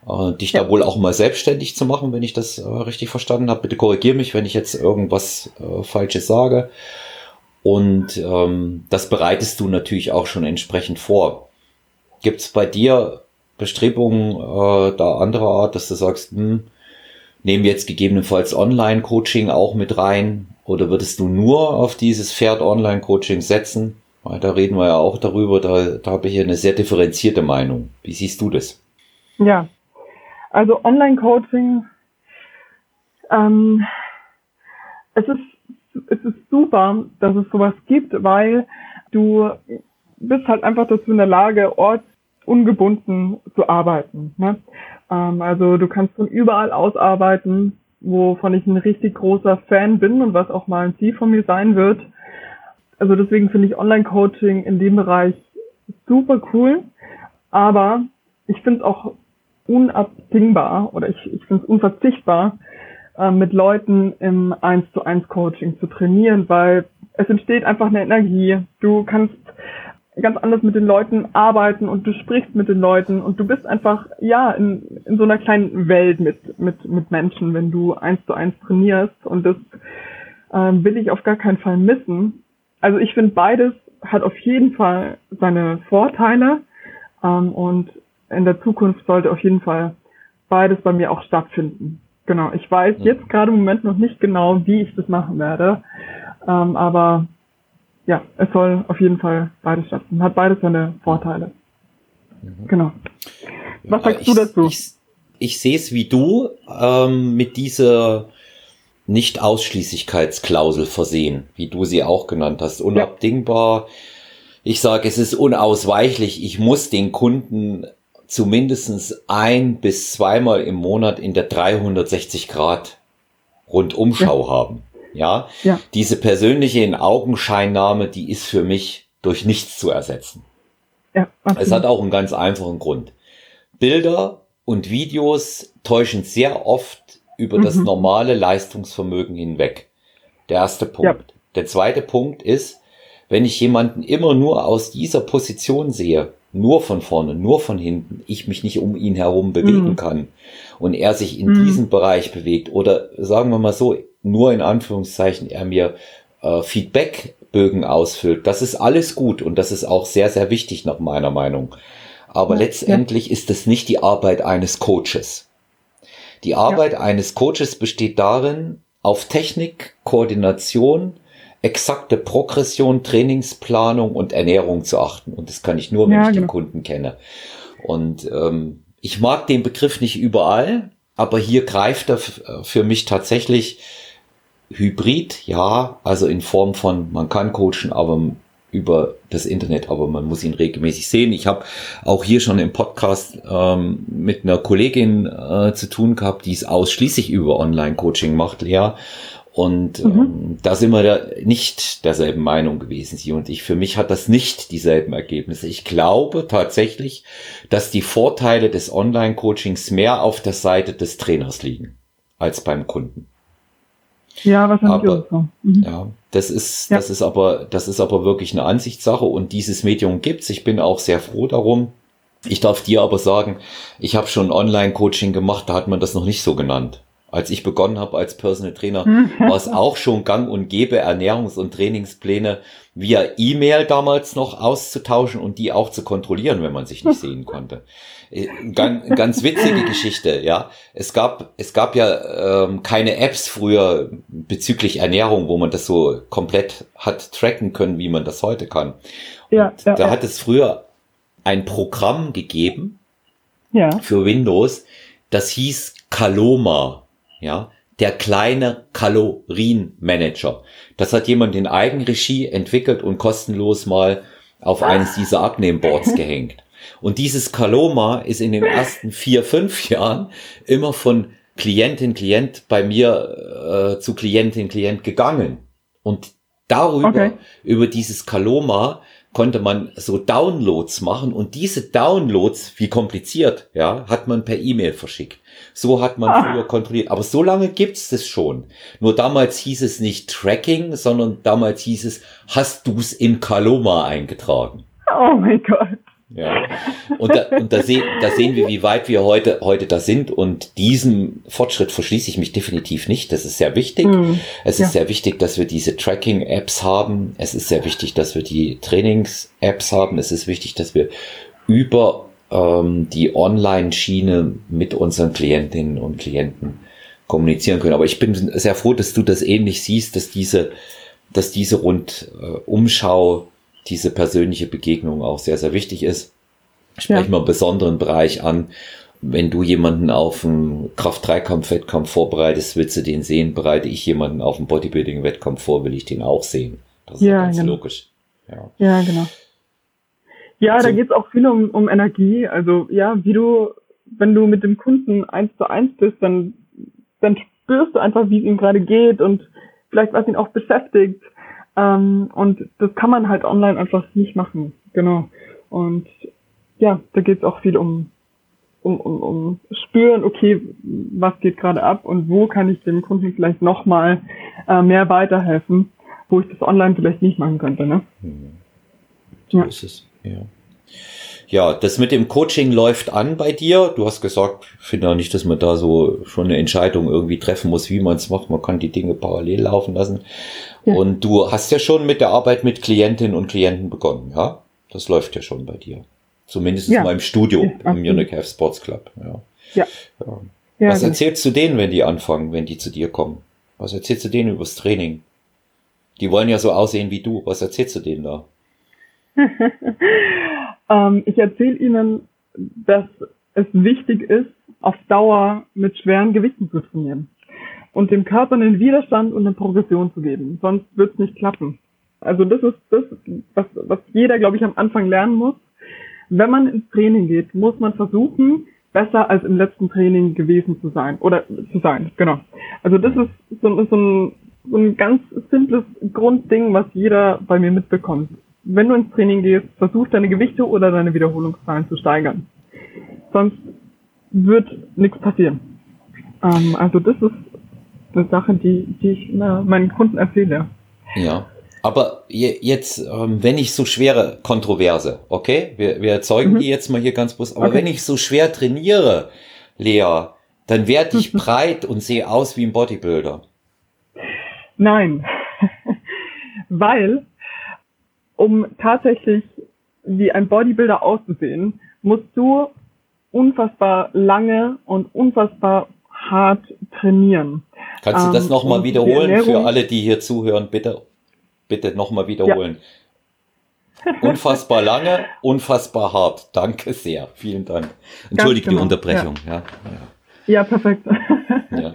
Ja. Äh, dich ja. da wohl auch mal selbstständig zu machen, wenn ich das äh, richtig verstanden habe. Bitte korrigier mich, wenn ich jetzt irgendwas äh, Falsches sage. Und ähm, das bereitest du natürlich auch schon entsprechend vor. Gibt es bei dir Bestrebungen äh, da anderer Art, dass du sagst, hm, nehmen wir jetzt gegebenenfalls Online-Coaching auch mit rein? Oder würdest du nur auf dieses Pferd Online-Coaching setzen? Weil da reden wir ja auch darüber, da, da habe ich eine sehr differenzierte Meinung. Wie siehst du das? Ja, also Online-Coaching, ähm, es ist, es ist super, dass es sowas gibt, weil du bist halt einfach dazu in der Lage, ortsungebunden zu arbeiten. Ne? Ähm, also du kannst von überall aus arbeiten, wovon ich ein richtig großer Fan bin und was auch mal ein Ziel von mir sein wird. Also deswegen finde ich Online-Coaching in dem Bereich super cool. Aber ich finde es auch unabdingbar oder ich, ich finde es unverzichtbar, äh, mit Leuten im 1 zu 1 Coaching zu trainieren, weil es entsteht einfach eine Energie. Du kannst ganz anders mit den Leuten arbeiten und du sprichst mit den Leuten und du bist einfach, ja, in, in so einer kleinen Welt mit, mit, mit Menschen, wenn du eins zu eins trainierst und das ähm, will ich auf gar keinen Fall missen. Also ich finde beides hat auf jeden Fall seine Vorteile ähm, und in der Zukunft sollte auf jeden Fall beides bei mir auch stattfinden. Genau, ich weiß jetzt gerade im Moment noch nicht genau, wie ich das machen werde, ähm, aber ja, es soll auf jeden Fall beides stattfinden. Hat beides seine Vorteile. Mhm. Genau. Was sagst ich, du dazu? Ich, ich sehe es wie du ähm, mit dieser Nicht-Ausschließlichkeitsklausel versehen, wie du sie auch genannt hast. Unabdingbar. Ja. Ich sage, es ist unausweichlich. Ich muss den Kunden zumindestens ein bis zweimal im Monat in der 360 Grad Rundumschau ja. haben. Ja? ja, diese persönliche in Augenscheinnahme, die ist für mich durch nichts zu ersetzen. Ja, es hat auch einen ganz einfachen Grund. Bilder und Videos täuschen sehr oft über mhm. das normale Leistungsvermögen hinweg. Der erste Punkt. Ja. Der zweite Punkt ist, wenn ich jemanden immer nur aus dieser Position sehe, nur von vorne, nur von hinten, ich mich nicht um ihn herum bewegen mhm. kann und er sich in mhm. diesem Bereich bewegt oder sagen wir mal so, nur in Anführungszeichen er mir äh, Feedbackbögen ausfüllt, das ist alles gut und das ist auch sehr, sehr wichtig nach meiner Meinung. Aber ja, letztendlich ja. ist es nicht die Arbeit eines Coaches. Die Arbeit ja. eines Coaches besteht darin, auf Technik, Koordination, exakte Progression, Trainingsplanung und Ernährung zu achten. Und das kann ich nur, wenn ja, ich genau. den Kunden kenne. Und ähm, ich mag den Begriff nicht überall, aber hier greift er für mich tatsächlich Hybrid, ja, also in Form von, man kann coachen, aber über das Internet, aber man muss ihn regelmäßig sehen. Ich habe auch hier schon im Podcast ähm, mit einer Kollegin äh, zu tun gehabt, die es ausschließlich über Online-Coaching macht, Lea. Und mhm. ähm, da sind wir da nicht derselben Meinung gewesen, sie und ich. Für mich hat das nicht dieselben Ergebnisse. Ich glaube tatsächlich, dass die Vorteile des Online-Coachings mehr auf der Seite des Trainers liegen als beim Kunden. Ja, wahrscheinlich aber, so. Mhm. Ja, das ist, ja. das ist aber, das ist aber wirklich eine Ansichtssache und dieses Medium gibt's. Ich bin auch sehr froh darum. Ich darf dir aber sagen, ich habe schon Online-Coaching gemacht, da hat man das noch nicht so genannt. Als ich begonnen habe als Personal Trainer, war es auch schon gang und gäbe, Ernährungs- und Trainingspläne via E-Mail damals noch auszutauschen und die auch zu kontrollieren, wenn man sich nicht sehen konnte. Äh, ganz, ganz witzige Geschichte, ja. Es gab, es gab ja ähm, keine Apps früher bezüglich Ernährung, wo man das so komplett hat tracken können, wie man das heute kann. Ja, ja da hat es früher ein Programm gegeben ja. für Windows, das hieß Kaloma ja, der kleine Kalorienmanager. Das hat jemand in Eigenregie entwickelt und kostenlos mal auf eines dieser Abnehmboards gehängt. Und dieses Kaloma ist in den ersten vier, fünf Jahren immer von Klientin, Klient bei mir äh, zu Klientin, Klient gegangen. Und darüber, okay. über dieses Kaloma, konnte man so Downloads machen und diese Downloads, wie kompliziert, ja, hat man per E-Mail verschickt. So hat man ah. früher kontrolliert. Aber so lange gibt's das schon. Nur damals hieß es nicht Tracking, sondern damals hieß es, hast du's im Kaloma eingetragen? Oh mein Gott. Ja. Und, da, und da, seh, da sehen wir, wie weit wir heute, heute da sind. Und diesem Fortschritt verschließe ich mich definitiv nicht. Das ist sehr wichtig. Mhm. Es ist ja. sehr wichtig, dass wir diese Tracking-Apps haben. Es ist sehr wichtig, dass wir die Trainings-Apps haben. Es ist wichtig, dass wir über ähm, die Online-Schiene mit unseren Klientinnen und Klienten kommunizieren können. Aber ich bin sehr froh, dass du das ähnlich siehst, dass diese, dass diese Rundumschau diese persönliche Begegnung auch sehr, sehr wichtig ist. Sprechen ja. wir einen besonderen Bereich an. Wenn du jemanden auf einen Kraft-Dreikampf, Wettkampf vorbereitest, willst du den sehen. Bereite ich jemanden auf einen Bodybuilding-Wettkampf vor, will ich den auch sehen. Das ist ja, ganz genau. logisch. Ja. ja, genau. Ja, so. da geht es auch viel um, um Energie. Also ja, wie du, wenn du mit dem Kunden eins zu eins bist, dann, dann spürst du einfach, wie es ihm gerade geht und vielleicht was ihn auch beschäftigt. Ähm, und das kann man halt online einfach nicht machen. Genau. Und ja, da geht es auch viel um, um, um, um spüren, okay, was geht gerade ab und wo kann ich dem Kunden vielleicht nochmal äh, mehr weiterhelfen, wo ich das online vielleicht nicht machen könnte. Ne? Hm. So ja. ist es, ja. Ja, das mit dem Coaching läuft an bei dir. Du hast gesagt, ich finde auch nicht, dass man da so schon eine Entscheidung irgendwie treffen muss, wie man es macht. Man kann die Dinge parallel laufen lassen. Ja. Und du hast ja schon mit der Arbeit mit Klientinnen und Klienten begonnen, ja? Das läuft ja schon bei dir. Zumindest ja. mal im Studio, ja, im Munich Have Sports Club. Ja. ja. ja. Was erzählst du denen, wenn die anfangen, wenn die zu dir kommen? Was erzählst du denen übers Training? Die wollen ja so aussehen wie du. Was erzählst du denen da? ähm, ich erzähle ihnen, dass es wichtig ist, auf Dauer mit schweren Gewichten zu trainieren und dem Körper einen Widerstand und eine Progression zu geben. Sonst wird es nicht klappen. Also das ist das, was, was jeder, glaube ich, am Anfang lernen muss. Wenn man ins Training geht, muss man versuchen, besser als im letzten Training gewesen zu sein. Oder zu sein, genau. Also das ist so, so, ein, so ein ganz simples Grundding, was jeder bei mir mitbekommt wenn du ins Training gehst, versuch deine Gewichte oder deine Wiederholungszahlen zu steigern. Sonst wird nichts passieren. Ähm, also das ist eine Sache, die, die ich na, meinen Kunden erzähle. Ja. Aber jetzt, ähm, wenn ich so schwere Kontroverse, okay, wir, wir erzeugen mhm. die jetzt mal hier ganz bewusst, aber okay. wenn ich so schwer trainiere, Lea, dann werde ich breit und sehe aus wie ein Bodybuilder. Nein, weil um tatsächlich wie ein Bodybuilder auszusehen, musst du unfassbar lange und unfassbar hart trainieren. Kannst du das ähm, nochmal wiederholen für alle, die hier zuhören? Bitte, bitte nochmal wiederholen. Ja. unfassbar lange, unfassbar hart. Danke sehr. Vielen Dank. Entschuldige genau. die Unterbrechung. Ja, ja, ja. perfekt.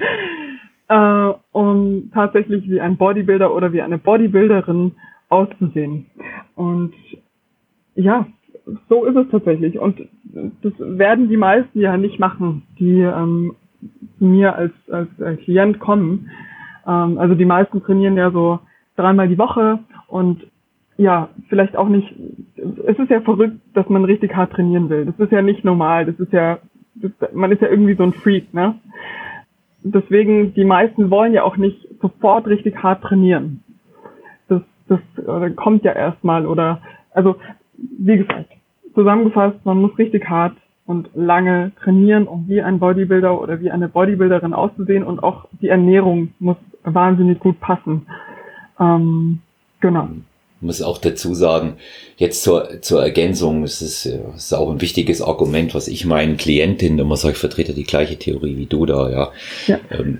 Äh, um tatsächlich wie ein Bodybuilder oder wie eine Bodybuilderin auszusehen. Und ja, so ist es tatsächlich. Und das werden die meisten ja nicht machen, die ähm, zu mir als, als äh, Klient kommen. Ähm, also die meisten trainieren ja so dreimal die Woche und ja, vielleicht auch nicht. Es ist ja verrückt, dass man richtig hart trainieren will. Das ist ja nicht normal. Das ist ja, das, man ist ja irgendwie so ein Freak, ne? Deswegen, die meisten wollen ja auch nicht sofort richtig hart trainieren das oder kommt ja erstmal oder also wie gesagt, zusammengefasst, man muss richtig hart und lange trainieren, um wie ein Bodybuilder oder wie eine Bodybuilderin auszusehen und auch die Ernährung muss wahnsinnig gut passen. Ähm, genau. Ich muss auch dazu sagen, jetzt zur, zur Ergänzung, es ist, es ist auch ein wichtiges Argument, was ich meinen Klientinnen immer sage, ich vertrete die gleiche Theorie wie du da, ja. ja. Ähm,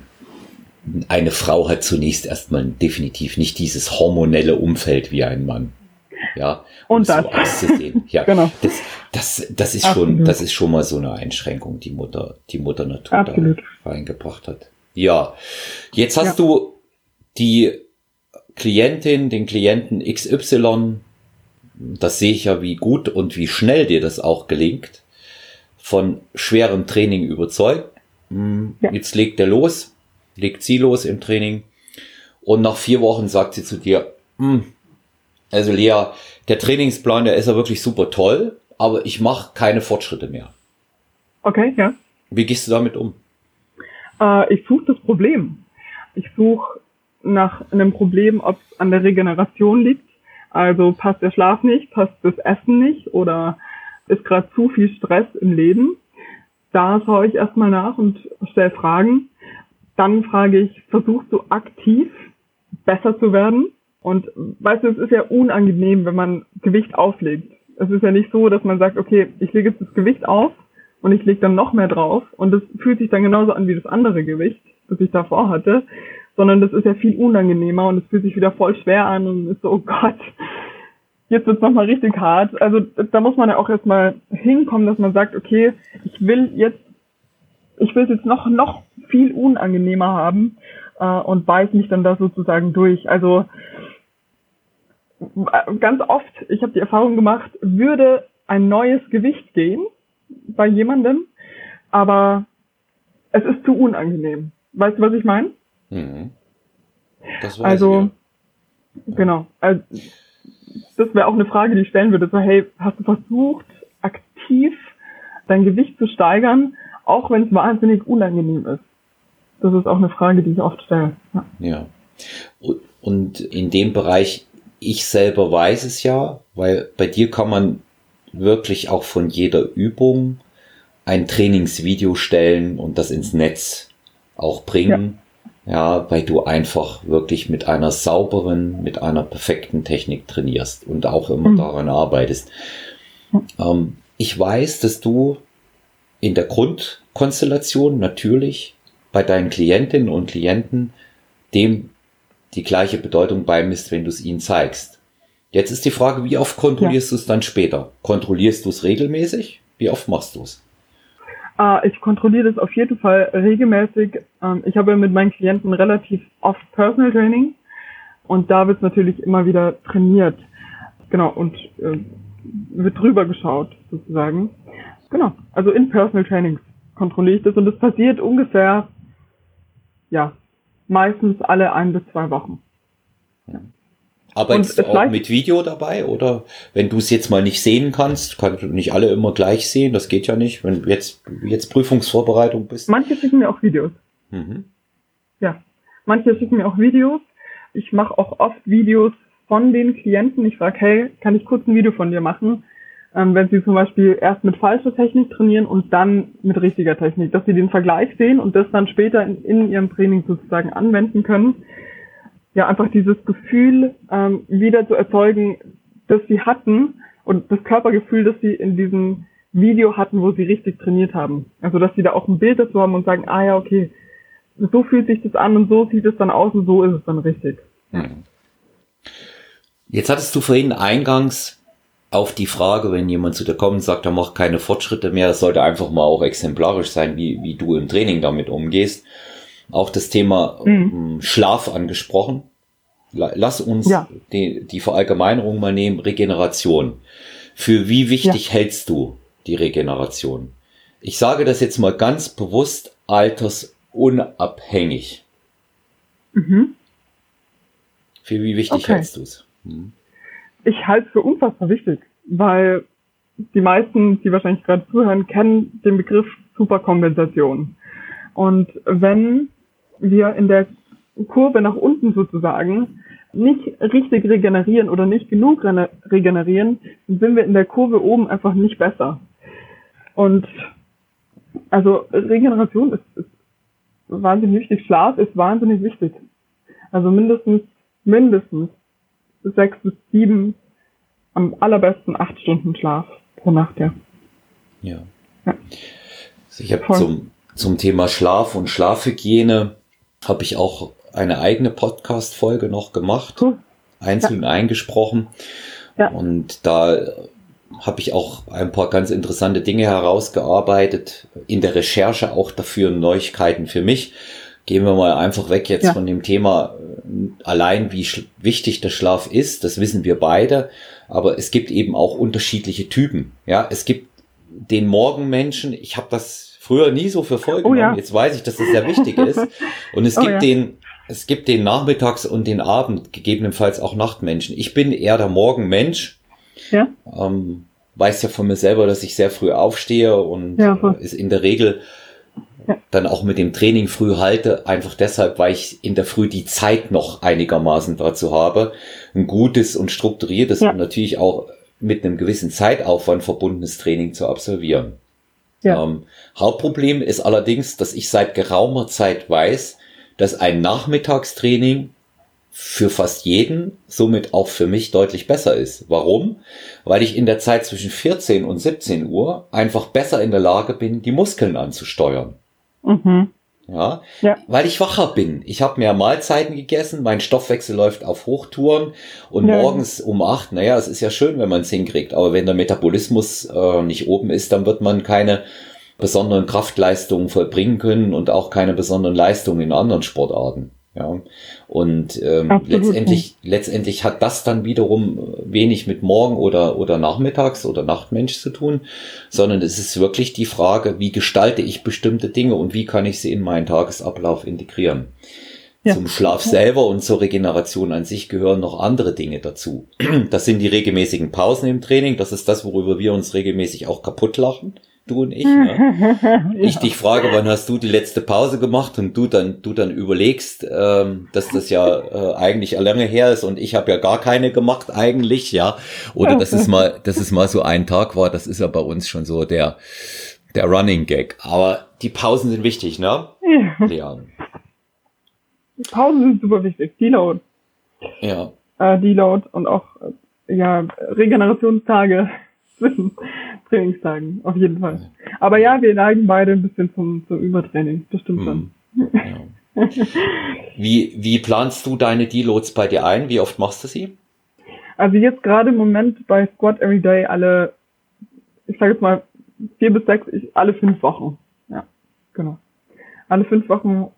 eine Frau hat zunächst erstmal definitiv nicht dieses hormonelle Umfeld wie ein Mann. Ja, um und das. so auszusehen. Ja, genau. Das, das, das ist Absolut. schon, das ist schon mal so eine Einschränkung, die Mutter, die Mutter Natur Absolut. da reingebracht hat. Ja, jetzt hast ja. du die Klientin, den Klienten XY, das sehe ich ja, wie gut und wie schnell dir das auch gelingt, von schwerem Training überzeugt. Hm. Jetzt legt er los, legt sie los im Training und nach vier Wochen sagt sie zu dir, hm, also Lea, der Trainingsplan, der ist ja wirklich super toll, aber ich mache keine Fortschritte mehr. Okay, ja. Wie gehst du damit um? Äh, ich suche das Problem. Ich suche nach einem Problem, ob es an der Regeneration liegt. Also passt der Schlaf nicht, passt das Essen nicht oder ist gerade zu viel Stress im Leben. Da schaue ich erstmal nach und stelle Fragen. Dann frage ich, versuchst du aktiv besser zu werden? Und weißt du, es ist ja unangenehm, wenn man Gewicht auflegt. Es ist ja nicht so, dass man sagt, okay, ich lege jetzt das Gewicht auf und ich lege dann noch mehr drauf und das fühlt sich dann genauso an wie das andere Gewicht, das ich davor hatte, sondern das ist ja viel unangenehmer und es fühlt sich wieder voll schwer an und ist so, oh Gott, jetzt wird's nochmal richtig hart. Also da muss man ja auch erstmal hinkommen, dass man sagt, okay, ich will jetzt, ich will es jetzt noch, noch viel unangenehmer haben äh, und beiß mich dann da sozusagen durch. Also ganz oft, ich habe die Erfahrung gemacht, würde ein neues Gewicht gehen bei jemandem, aber es ist zu unangenehm. Weißt du, was ich meine? Mhm. also, ja. genau. Also, das wäre auch eine Frage, die ich stellen würde. So, hey, hast du versucht, aktiv dein Gewicht zu steigern, auch wenn es wahnsinnig unangenehm ist? Das ist auch eine Frage, die ich oft stelle. Ja. ja. Und in dem Bereich ich selber weiß es ja, weil bei dir kann man wirklich auch von jeder Übung ein Trainingsvideo stellen und das ins Netz auch bringen. Ja. ja, weil du einfach wirklich mit einer sauberen, mit einer perfekten Technik trainierst und auch immer mhm. daran arbeitest. Ähm, ich weiß, dass du in der Grundkonstellation natürlich bei deinen Klientinnen und Klienten dem die gleiche Bedeutung beimisst, wenn du es ihnen zeigst. Jetzt ist die Frage, wie oft kontrollierst ja. du es dann später? Kontrollierst du es regelmäßig? Wie oft machst du es? Uh, ich kontrolliere das auf jeden Fall regelmäßig. Um, ich habe mit meinen Klienten relativ oft Personal Training und da wird natürlich immer wieder trainiert. Genau, und äh, wird drüber geschaut, sozusagen. Genau, also in Personal Trainings kontrolliere ich das und das passiert ungefähr, ja, meistens alle ein bis zwei Wochen. Ja. Arbeitest du auch mit Video dabei oder wenn du es jetzt mal nicht sehen kannst, kannst du nicht alle immer gleich sehen, das geht ja nicht, wenn du jetzt, jetzt Prüfungsvorbereitung bist. Manche schicken mir auch Videos. Mhm. Ja, manche schicken mir auch Videos. Ich mache auch oft Videos von den Klienten. Ich frage, hey, kann ich kurz ein Video von dir machen? Ähm, wenn sie zum Beispiel erst mit falscher Technik trainieren und dann mit richtiger Technik, dass sie den Vergleich sehen und das dann später in, in ihrem Training sozusagen anwenden können. Ja, einfach dieses Gefühl ähm, wieder zu erzeugen, das sie hatten und das Körpergefühl, das sie in diesem Video hatten, wo sie richtig trainiert haben. Also dass sie da auch ein Bild dazu haben und sagen, ah ja, okay, so fühlt sich das an und so sieht es dann aus und so ist es dann richtig. Hm. Jetzt hattest du vorhin eingangs auf die Frage, wenn jemand zu dir kommt und sagt, er macht keine Fortschritte mehr, das sollte einfach mal auch exemplarisch sein, wie, wie du im Training damit umgehst. Auch das Thema mhm. Ähm, Schlaf angesprochen. Lass uns ja. die, die Verallgemeinerung mal nehmen, Regeneration. Für wie wichtig ja. hältst du die Regeneration? Ich sage das jetzt mal ganz bewusst altersunabhängig. Mhm. Für wie wichtig okay. hältst du es? Mhm ich halte es für unfassbar wichtig, weil die meisten, die wahrscheinlich gerade zuhören, kennen den Begriff Superkompensation. Und wenn wir in der Kurve nach unten sozusagen nicht richtig regenerieren oder nicht genug regenerieren, dann sind wir in der Kurve oben einfach nicht besser. Und also Regeneration ist, ist wahnsinnig wichtig. Schlaf ist wahnsinnig wichtig. Also mindestens, mindestens sechs bis sieben, am allerbesten acht Stunden Schlaf pro Nacht, ja. Ja. ja. Also ich habe zum, zum Thema Schlaf und Schlafhygiene habe ich auch eine eigene Podcast-Folge noch gemacht, cool. einzeln ja. eingesprochen. Ja. Und da habe ich auch ein paar ganz interessante Dinge herausgearbeitet, in der Recherche auch dafür Neuigkeiten für mich. Gehen wir mal einfach weg jetzt ja. von dem Thema äh, allein, wie wichtig der Schlaf ist. Das wissen wir beide. Aber es gibt eben auch unterschiedliche Typen. Ja, es gibt den Morgenmenschen. Ich habe das früher nie so genommen. Oh ja. Jetzt weiß ich, dass das sehr wichtig ist. Und es oh gibt ja. den, es gibt den Nachmittags- und den Abend, gegebenenfalls auch Nachtmenschen. Ich bin eher der Morgenmensch. Ja. Ähm, weiß ja von mir selber, dass ich sehr früh aufstehe und ja, ist in der Regel. Dann auch mit dem Training früh halte, einfach deshalb, weil ich in der Früh die Zeit noch einigermaßen dazu habe, ein gutes und strukturiertes ja. und natürlich auch mit einem gewissen Zeitaufwand verbundenes Training zu absolvieren. Ja. Ähm, Hauptproblem ist allerdings, dass ich seit geraumer Zeit weiß, dass ein Nachmittagstraining für fast jeden, somit auch für mich deutlich besser ist. Warum? Weil ich in der Zeit zwischen 14 und 17 Uhr einfach besser in der Lage bin, die Muskeln anzusteuern. Mhm. Ja, ja, weil ich wacher bin. Ich habe mehr Mahlzeiten gegessen, mein Stoffwechsel läuft auf Hochtouren und ja. morgens um acht, naja, es ist ja schön, wenn man es hinkriegt, aber wenn der Metabolismus äh, nicht oben ist, dann wird man keine besonderen Kraftleistungen vollbringen können und auch keine besonderen Leistungen in anderen Sportarten. Ja, und ähm, letztendlich, letztendlich hat das dann wiederum wenig mit Morgen oder, oder Nachmittags oder Nachtmensch zu tun, sondern es ist wirklich die Frage, wie gestalte ich bestimmte Dinge und wie kann ich sie in meinen Tagesablauf integrieren. Ja. Zum Schlaf selber und zur Regeneration an sich gehören noch andere Dinge dazu. Das sind die regelmäßigen Pausen im Training. Das ist das, worüber wir uns regelmäßig auch kaputt lachen du und ich. Ne? Ich dich frage, wann hast du die letzte Pause gemacht und du dann, du dann überlegst, ähm, dass das ja äh, eigentlich lange her ist und ich habe ja gar keine gemacht eigentlich, ja. Oder dass es mal, dass es mal so ein Tag war, das ist ja bei uns schon so der, der Running Gag. Aber die Pausen sind wichtig, ne? Ja. Leon. Die Pausen sind super wichtig. Deload. Ja. Äh, Deload und auch, äh, ja, Regenerationstage zwischen Trainingstagen, auf jeden Fall. Aber ja, wir neigen beide ein bisschen zum, zum Übertraining, das stimmt schon. Hm. Ja. wie, wie planst du deine Deloads bei dir ein? Wie oft machst du sie? Also jetzt gerade im Moment bei Squat Every Day alle, ich sage jetzt mal vier bis sechs, ich, alle fünf Wochen. Ja, genau. Alle fünf Wochen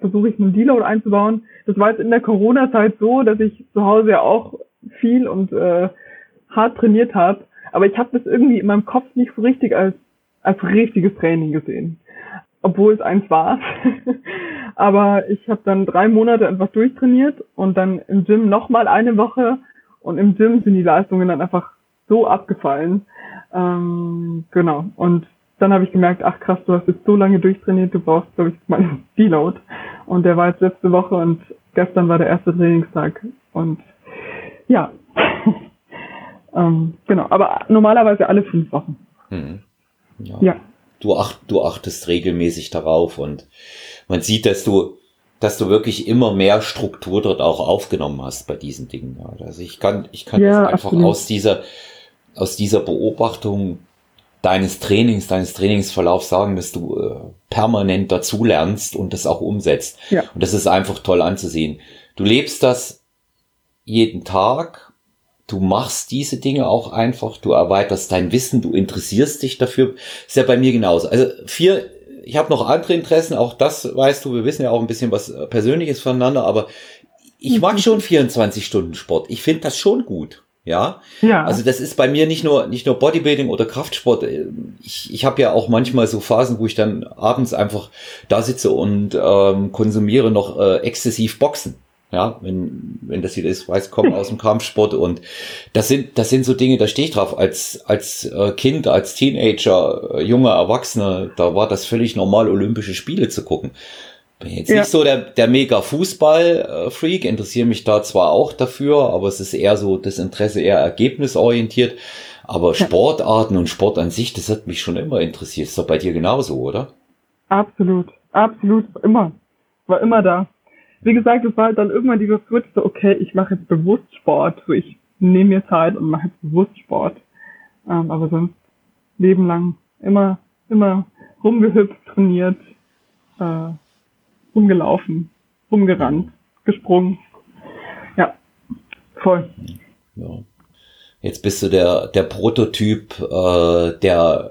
versuche ich einen Deload einzubauen. Das war jetzt in der Corona-Zeit so, dass ich zu Hause ja auch viel und äh, hart trainiert habe. Aber ich habe das irgendwie in meinem Kopf nicht so richtig als, als richtiges Training gesehen. Obwohl es eins war. Aber ich habe dann drei Monate einfach durchtrainiert und dann im Gym nochmal eine Woche und im Gym sind die Leistungen dann einfach so abgefallen. Ähm, genau. Und dann habe ich gemerkt, ach krass, du hast jetzt so lange durchtrainiert, du brauchst, glaube ich, mal Deload. Und der war jetzt letzte Woche und gestern war der erste Trainingstag. Und ja, ähm, genau, aber normalerweise alle fünf Wochen. Hm. Ja. ja. Du, acht, du achtest regelmäßig darauf und man sieht, dass du, dass du wirklich immer mehr Struktur dort auch aufgenommen hast bei diesen Dingen. Also ich kann, ich kann ja, einfach absolut. aus dieser, aus dieser Beobachtung deines Trainings, deines Trainingsverlaufs sagen, dass du äh, permanent dazulernst und das auch umsetzt. Ja. Und das ist einfach toll anzusehen. Du lebst das jeden Tag du machst diese Dinge auch einfach, du erweiterst dein Wissen, du interessierst dich dafür. Ist ja bei mir genauso. Also vier, ich habe noch andere Interessen, auch das weißt du, wir wissen ja auch ein bisschen was Persönliches voneinander, aber ich mag schon 24 Stunden Sport. Ich finde das schon gut. Ja? ja. Also das ist bei mir nicht nur nicht nur Bodybuilding oder Kraftsport. Ich, ich habe ja auch manchmal so Phasen, wo ich dann abends einfach da sitze und ähm, konsumiere noch äh, exzessiv Boxen. Ja, wenn, wenn das wieder ist, weiß, komme aus dem Kampfsport und das sind, das sind so Dinge, da stehe ich drauf. Als, als äh, Kind, als Teenager, äh, junger Erwachsener, da war das völlig normal, Olympische Spiele zu gucken. bin jetzt ja. nicht so der, der mega Fußball-Freak, interessiere mich da zwar auch dafür, aber es ist eher so das Interesse eher ergebnisorientiert. Aber Sportarten und Sport an sich, das hat mich schon immer interessiert. Ist doch bei dir genauso, oder? Absolut, absolut, immer. War immer da. Wie gesagt, es war halt dann irgendwann dieser Switch so, okay, ich mache jetzt bewusst Sport. So, ich nehme mir Zeit und mache jetzt bewusst Sport. Ähm, aber sonst Leben lang immer, immer rumgehüpft, trainiert, äh, rumgelaufen, rumgerannt, gesprungen. Ja, voll. Ja. Jetzt bist du der, der Prototyp äh, der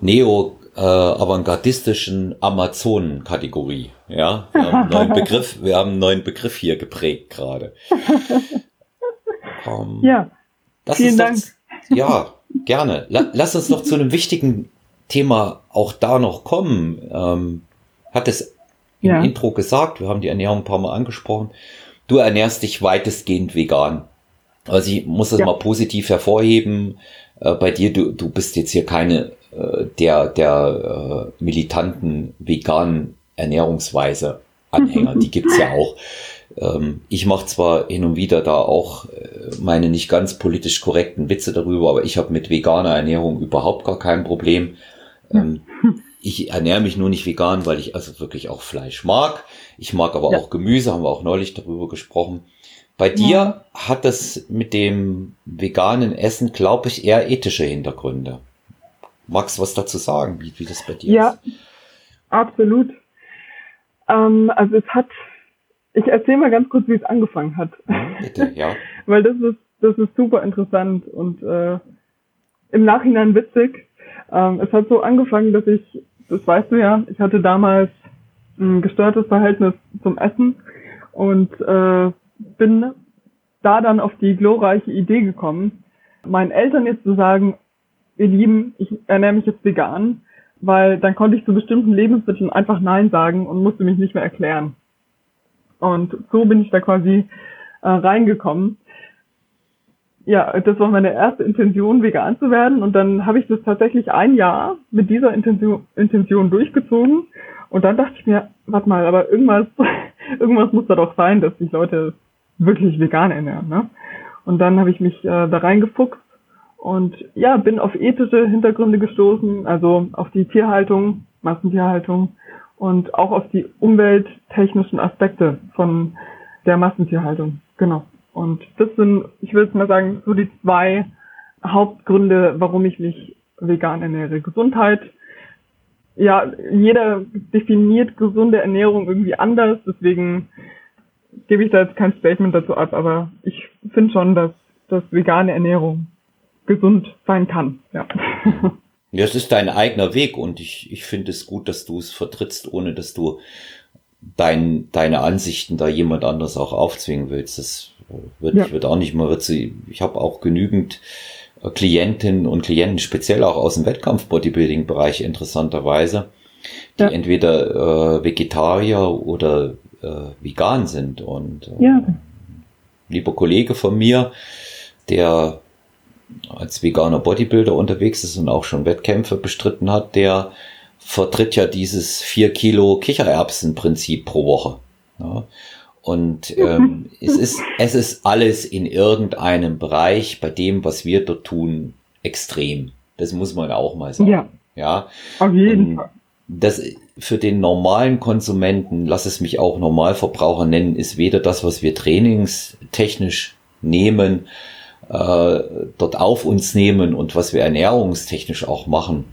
neo äh, avantgardistischen Amazonen-Kategorie. Ja, wir haben, einen neuen Begriff, wir haben einen neuen Begriff hier geprägt gerade. Um, ja, vielen Dank. Doch, ja, gerne. La, lass uns noch zu einem wichtigen Thema auch da noch kommen. Ähm, hat es im ja. Intro gesagt, wir haben die Ernährung ein paar Mal angesprochen. Du ernährst dich weitestgehend vegan. Also ich muss das ja. mal positiv hervorheben. Äh, bei dir, du, du bist jetzt hier keine äh, der, der äh, militanten veganen Ernährungsweise Anhänger. Die gibt's ja auch. Ähm, ich mache zwar hin und wieder da auch äh, meine nicht ganz politisch korrekten Witze darüber, aber ich habe mit veganer Ernährung überhaupt gar kein Problem. Ähm, ich ernähre mich nur nicht vegan, weil ich also wirklich auch Fleisch mag. Ich mag aber ja. auch Gemüse, haben wir auch neulich darüber gesprochen. Bei dir ja. hat das mit dem veganen Essen, glaube ich, eher ethische Hintergründe. Magst du was dazu sagen, wie, wie das bei dir ja, ist? Ja, absolut. Ähm, also es hat, ich erzähle mal ganz kurz, wie es angefangen hat. Bitte, ja. Weil das ist, das ist super interessant und äh, im Nachhinein witzig. Ähm, es hat so angefangen, dass ich, das weißt du ja, ich hatte damals ein gestörtes Verhältnis zum Essen und äh, bin da dann auf die glorreiche Idee gekommen, meinen Eltern jetzt zu sagen, ihr Lieben, ich ernähre mich jetzt vegan, weil dann konnte ich zu bestimmten Lebensmitteln einfach Nein sagen und musste mich nicht mehr erklären. Und so bin ich da quasi äh, reingekommen ja, das war meine erste Intention, vegan zu werden. Und dann habe ich das tatsächlich ein Jahr mit dieser Intention, Intention durchgezogen. Und dann dachte ich mir, warte mal, aber irgendwas, irgendwas muss da doch sein, dass sich Leute wirklich vegan ernähren. Ne? Und dann habe ich mich äh, da reingefuchst und ja, bin auf ethische Hintergründe gestoßen, also auf die Tierhaltung, Massentierhaltung und auch auf die umwelttechnischen Aspekte von der Massentierhaltung. Genau. Und das sind, ich würde mal sagen, so die zwei Hauptgründe, warum ich mich vegan ernähre. Gesundheit. Ja, jeder definiert gesunde Ernährung irgendwie anders, deswegen gebe ich da jetzt kein Statement dazu ab, aber ich finde schon, dass, dass vegane Ernährung gesund sein kann. Ja. Ja, es ist dein eigener Weg und ich, ich finde es gut, dass du es vertrittst, ohne dass du dein, deine Ansichten da jemand anders auch aufzwingen willst. Das wird, ja. wird auch nicht mehr, wird sie, ich habe auch genügend äh, Klientinnen und Klienten, speziell auch aus dem Wettkampf-Bodybuilding-Bereich interessanterweise, die ja. entweder äh, Vegetarier oder äh, vegan sind. Und äh, ja. lieber Kollege von mir, der als veganer Bodybuilder unterwegs ist und auch schon Wettkämpfe bestritten hat, der vertritt ja dieses vier Kilo Kichererbsen-Prinzip pro Woche. Ja. Und ähm, es, ist, es ist alles in irgendeinem Bereich bei dem, was wir dort tun, extrem. Das muss man auch mal sagen. Ja. ja? Auf jeden Fall. Das für den normalen Konsumenten, lass es mich auch Normalverbraucher nennen, ist weder das, was wir trainingstechnisch nehmen, äh, dort auf uns nehmen und was wir ernährungstechnisch auch machen,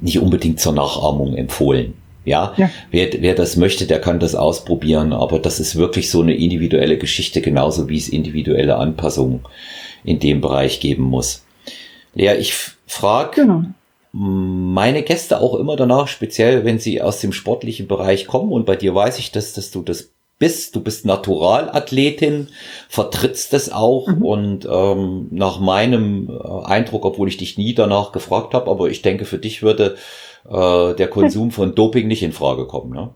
nicht unbedingt zur Nachahmung empfohlen. Ja, ja. Wer, wer das möchte, der kann das ausprobieren, aber das ist wirklich so eine individuelle Geschichte, genauso wie es individuelle Anpassungen in dem Bereich geben muss. Lea, ich frage genau. meine Gäste auch immer danach, speziell wenn sie aus dem sportlichen Bereich kommen und bei dir weiß ich, dass, dass du das bist. Du bist Naturalathletin, vertrittst das auch mhm. und ähm, nach meinem äh, Eindruck, obwohl ich dich nie danach gefragt habe, aber ich denke, für dich würde äh, der Konsum von Doping nicht in Frage kommen, ne?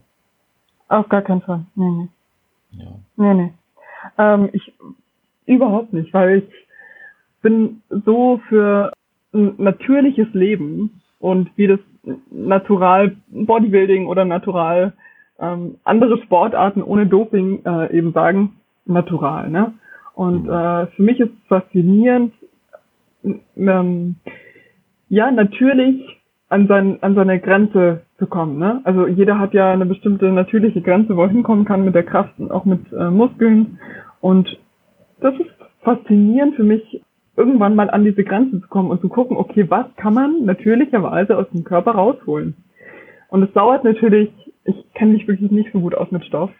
Auf gar keinen Fall. Nee, nee. Ja. Nee, nee. Ähm, ich überhaupt nicht, weil ich bin so für ein natürliches Leben und wie das natural Bodybuilding oder natural ähm, andere Sportarten ohne Doping äh, eben sagen, natural. Ne? Und mhm. äh, für mich ist es faszinierend, ähm, ja, natürlich an, sein, an seine Grenze zu kommen. Ne? Also jeder hat ja eine bestimmte natürliche Grenze, wo er hinkommen kann mit der Kraft und auch mit äh, Muskeln. Und das ist faszinierend für mich, irgendwann mal an diese Grenze zu kommen und zu gucken, okay, was kann man natürlicherweise aus dem Körper rausholen? Und es dauert natürlich, ich kenne mich wirklich nicht so gut aus mit Stoff,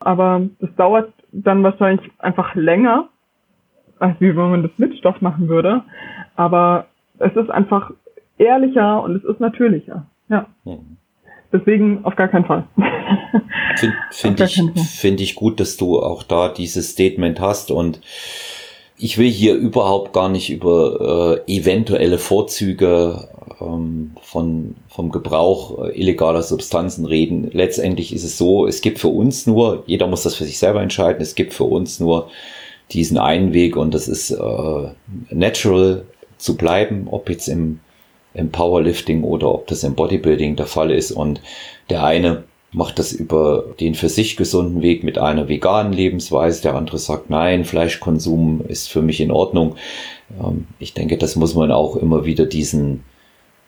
aber das dauert dann wahrscheinlich einfach länger, als wie wenn man das mit Stoff machen würde. Aber es ist einfach ehrlicher und es ist natürlicher. Ja. Mhm. Deswegen auf gar keinen Fall. Finde find ich, find ich gut, dass du auch da dieses Statement hast und ich will hier überhaupt gar nicht über äh, eventuelle Vorzüge ähm, von, vom Gebrauch äh, illegaler Substanzen reden. Letztendlich ist es so, es gibt für uns nur, jeder muss das für sich selber entscheiden, es gibt für uns nur diesen einen Weg und das ist äh, natural zu bleiben, ob jetzt im, im Powerlifting oder ob das im Bodybuilding der Fall ist. Und der eine macht das über den für sich gesunden Weg mit einer veganen Lebensweise. Der andere sagt, nein, Fleischkonsum ist für mich in Ordnung. Ähm, ich denke, das muss man auch immer wieder diesen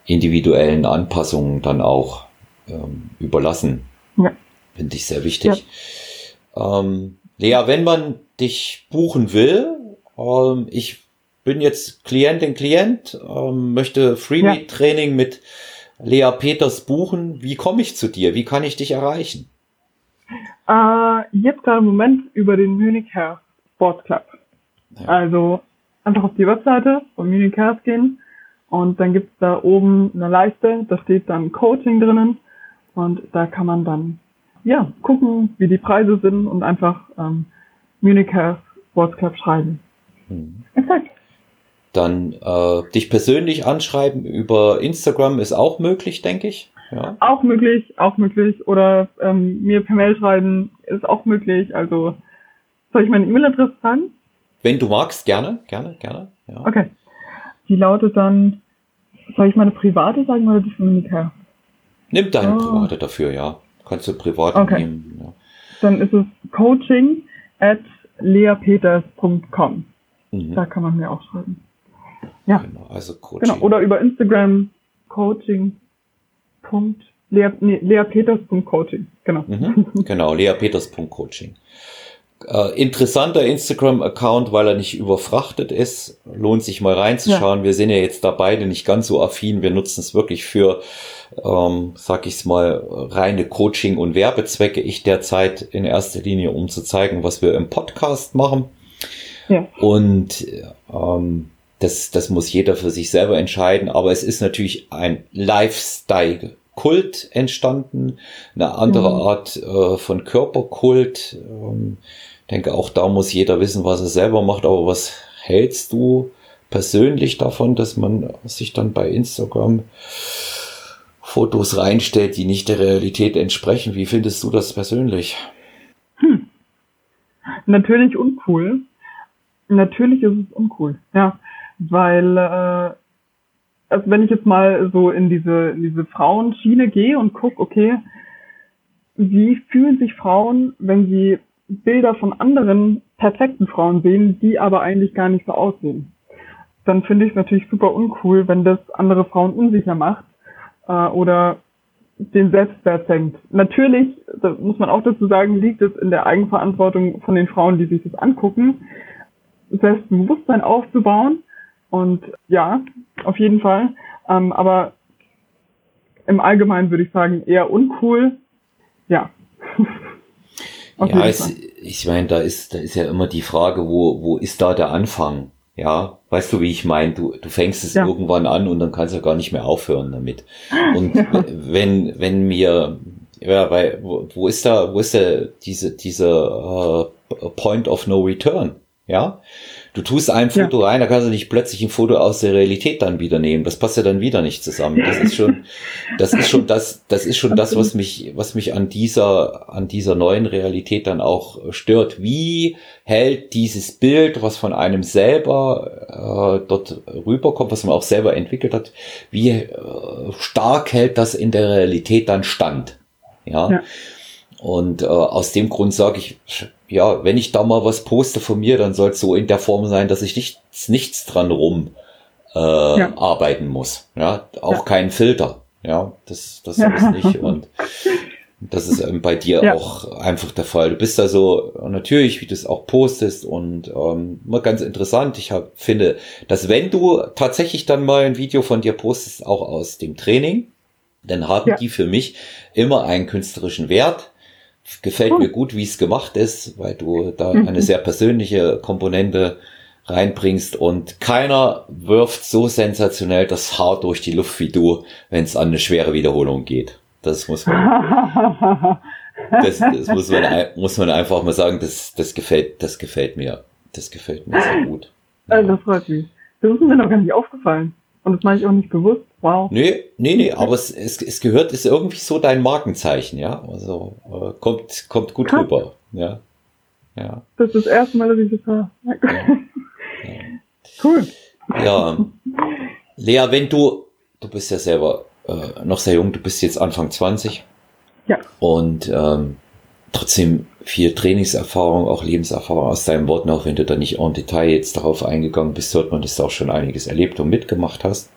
individuellen Anpassungen dann auch ähm, überlassen. Ja. Finde ich sehr wichtig. Ja. Ähm, Lea, wenn man dich buchen will, ähm, ich bin jetzt Klientin, Klient, ähm, möchte Freebie-Training ja. mit Lea Peters buchen. Wie komme ich zu dir? Wie kann ich dich erreichen? Äh, jetzt gerade im Moment über den Munich Hair Sports Club. Ja. Also einfach auf die Webseite von Munich Hair gehen und dann gibt's da oben eine Leiste, da steht dann Coaching drinnen und da kann man dann ja gucken, wie die Preise sind und einfach ähm, Munich Hair Sports Club schreiben. Mhm. Exakt. Dann äh, dich persönlich anschreiben über Instagram ist auch möglich, denke ich. Ja. Auch möglich, auch möglich. Oder ähm, mir per Mail schreiben ist auch möglich. Also soll ich meine E-Mail-Adresse sagen? Wenn du magst, gerne, gerne, gerne. Ja. Okay. Die lautet dann, soll ich meine private sagen oder die von Monika? Nimm deine oh. private dafür, ja. Kannst du privat okay. nehmen. Ja. Dann ist es coaching at leapeters.com. Mhm. Da kann man mir auch schreiben. Ja. Genau, also Coaching. Genau, oder über Instagram Coaching. Lea, nee, leapeters.coaching. Genau. Mhm, genau, leapeters.coaching. Äh, interessanter Instagram-Account, weil er nicht überfrachtet ist. Lohnt sich mal reinzuschauen. Ja. Wir sind ja jetzt da beide nicht ganz so affin. Wir nutzen es wirklich für, ähm, sag ich's mal, reine Coaching- und Werbezwecke. Ich derzeit in erster Linie, um zu zeigen, was wir im Podcast machen. Ja. Und ähm, das, das muss jeder für sich selber entscheiden. Aber es ist natürlich ein Lifestyle. Kult entstanden, eine andere mhm. Art äh, von Körperkult. Ähm, denke, auch da muss jeder wissen, was er selber macht. Aber was hältst du persönlich davon, dass man sich dann bei Instagram Fotos reinstellt, die nicht der Realität entsprechen? Wie findest du das persönlich? Hm. Natürlich uncool. Natürlich ist es uncool, ja. Weil äh, also wenn ich jetzt mal so in diese, in diese Frauenschiene gehe und gucke, okay, wie fühlen sich Frauen, wenn sie Bilder von anderen perfekten Frauen sehen, die aber eigentlich gar nicht so aussehen? Dann finde ich es natürlich super uncool, wenn das andere Frauen unsicher macht äh, oder den Selbstwert senkt. Natürlich, da muss man auch dazu sagen, liegt es in der Eigenverantwortung von den Frauen, die sich das angucken, Selbstbewusstsein aufzubauen und ja, auf jeden Fall. Ähm, aber im Allgemeinen würde ich sagen, eher uncool. Ja. ja, es, ich meine, da ist, da ist ja immer die Frage, wo, wo ist da der Anfang? Ja, weißt du, wie ich meine? Du, du fängst es ja. irgendwann an und dann kannst du gar nicht mehr aufhören damit. Und wenn, wenn mir, ja, weil, wo, wo ist da, wo ist da diese, diese uh, Point of No Return? Ja, du tust ein Foto ja. rein, da kannst du nicht plötzlich ein Foto aus der Realität dann wieder nehmen. Das passt ja dann wieder nicht zusammen. Das ist schon, das ist schon das, das ist schon das, was mich, was mich an dieser, an dieser neuen Realität dann auch stört. Wie hält dieses Bild, was von einem selber äh, dort rüberkommt, was man auch selber entwickelt hat, wie äh, stark hält das in der Realität dann stand? ja. ja. Und äh, aus dem Grund sage ich, ja, wenn ich da mal was poste von mir, dann soll es so in der Form sein, dass ich nichts, nichts dran rum äh, ja. arbeiten muss. Ja, auch ja. kein Filter. Ja, das, das ja. ist nicht. Und das ist ähm, bei dir ja. auch einfach der Fall. Du bist da so natürlich, wie du es auch postest und ähm, mal ganz interessant. Ich hab, finde, dass wenn du tatsächlich dann mal ein Video von dir postest, auch aus dem Training, dann haben die für mich immer einen künstlerischen Wert Gefällt hm. mir gut, wie es gemacht ist, weil du da mhm. eine sehr persönliche Komponente reinbringst und keiner wirft so sensationell das Haar durch die Luft wie du, wenn es an eine schwere Wiederholung geht. Das muss man, das, das muss man, muss man einfach mal sagen, das, das gefällt, das gefällt mir, das gefällt mir sehr gut. Ja. Das freut mich. Das ist mir noch gar nicht aufgefallen. Und das mache ich auch nicht bewusst. Wow. Nee, nee, nee, aber es, es, es gehört, ist irgendwie so dein Markenzeichen, ja. Also äh, kommt, kommt gut Krass. rüber. Ja. Ja. Das ist das erste Mal, dass ich das höre. Ja. ja. Cool. Ja. Lea, wenn du, du bist ja selber äh, noch sehr jung, du bist jetzt Anfang 20. Ja. Und ähm, trotzdem viel Trainingserfahrung, auch Lebenserfahrung aus deinen Worten, auch wenn du da nicht en Detail jetzt darauf eingegangen bist, hört man, dass du auch schon einiges erlebt und mitgemacht hast.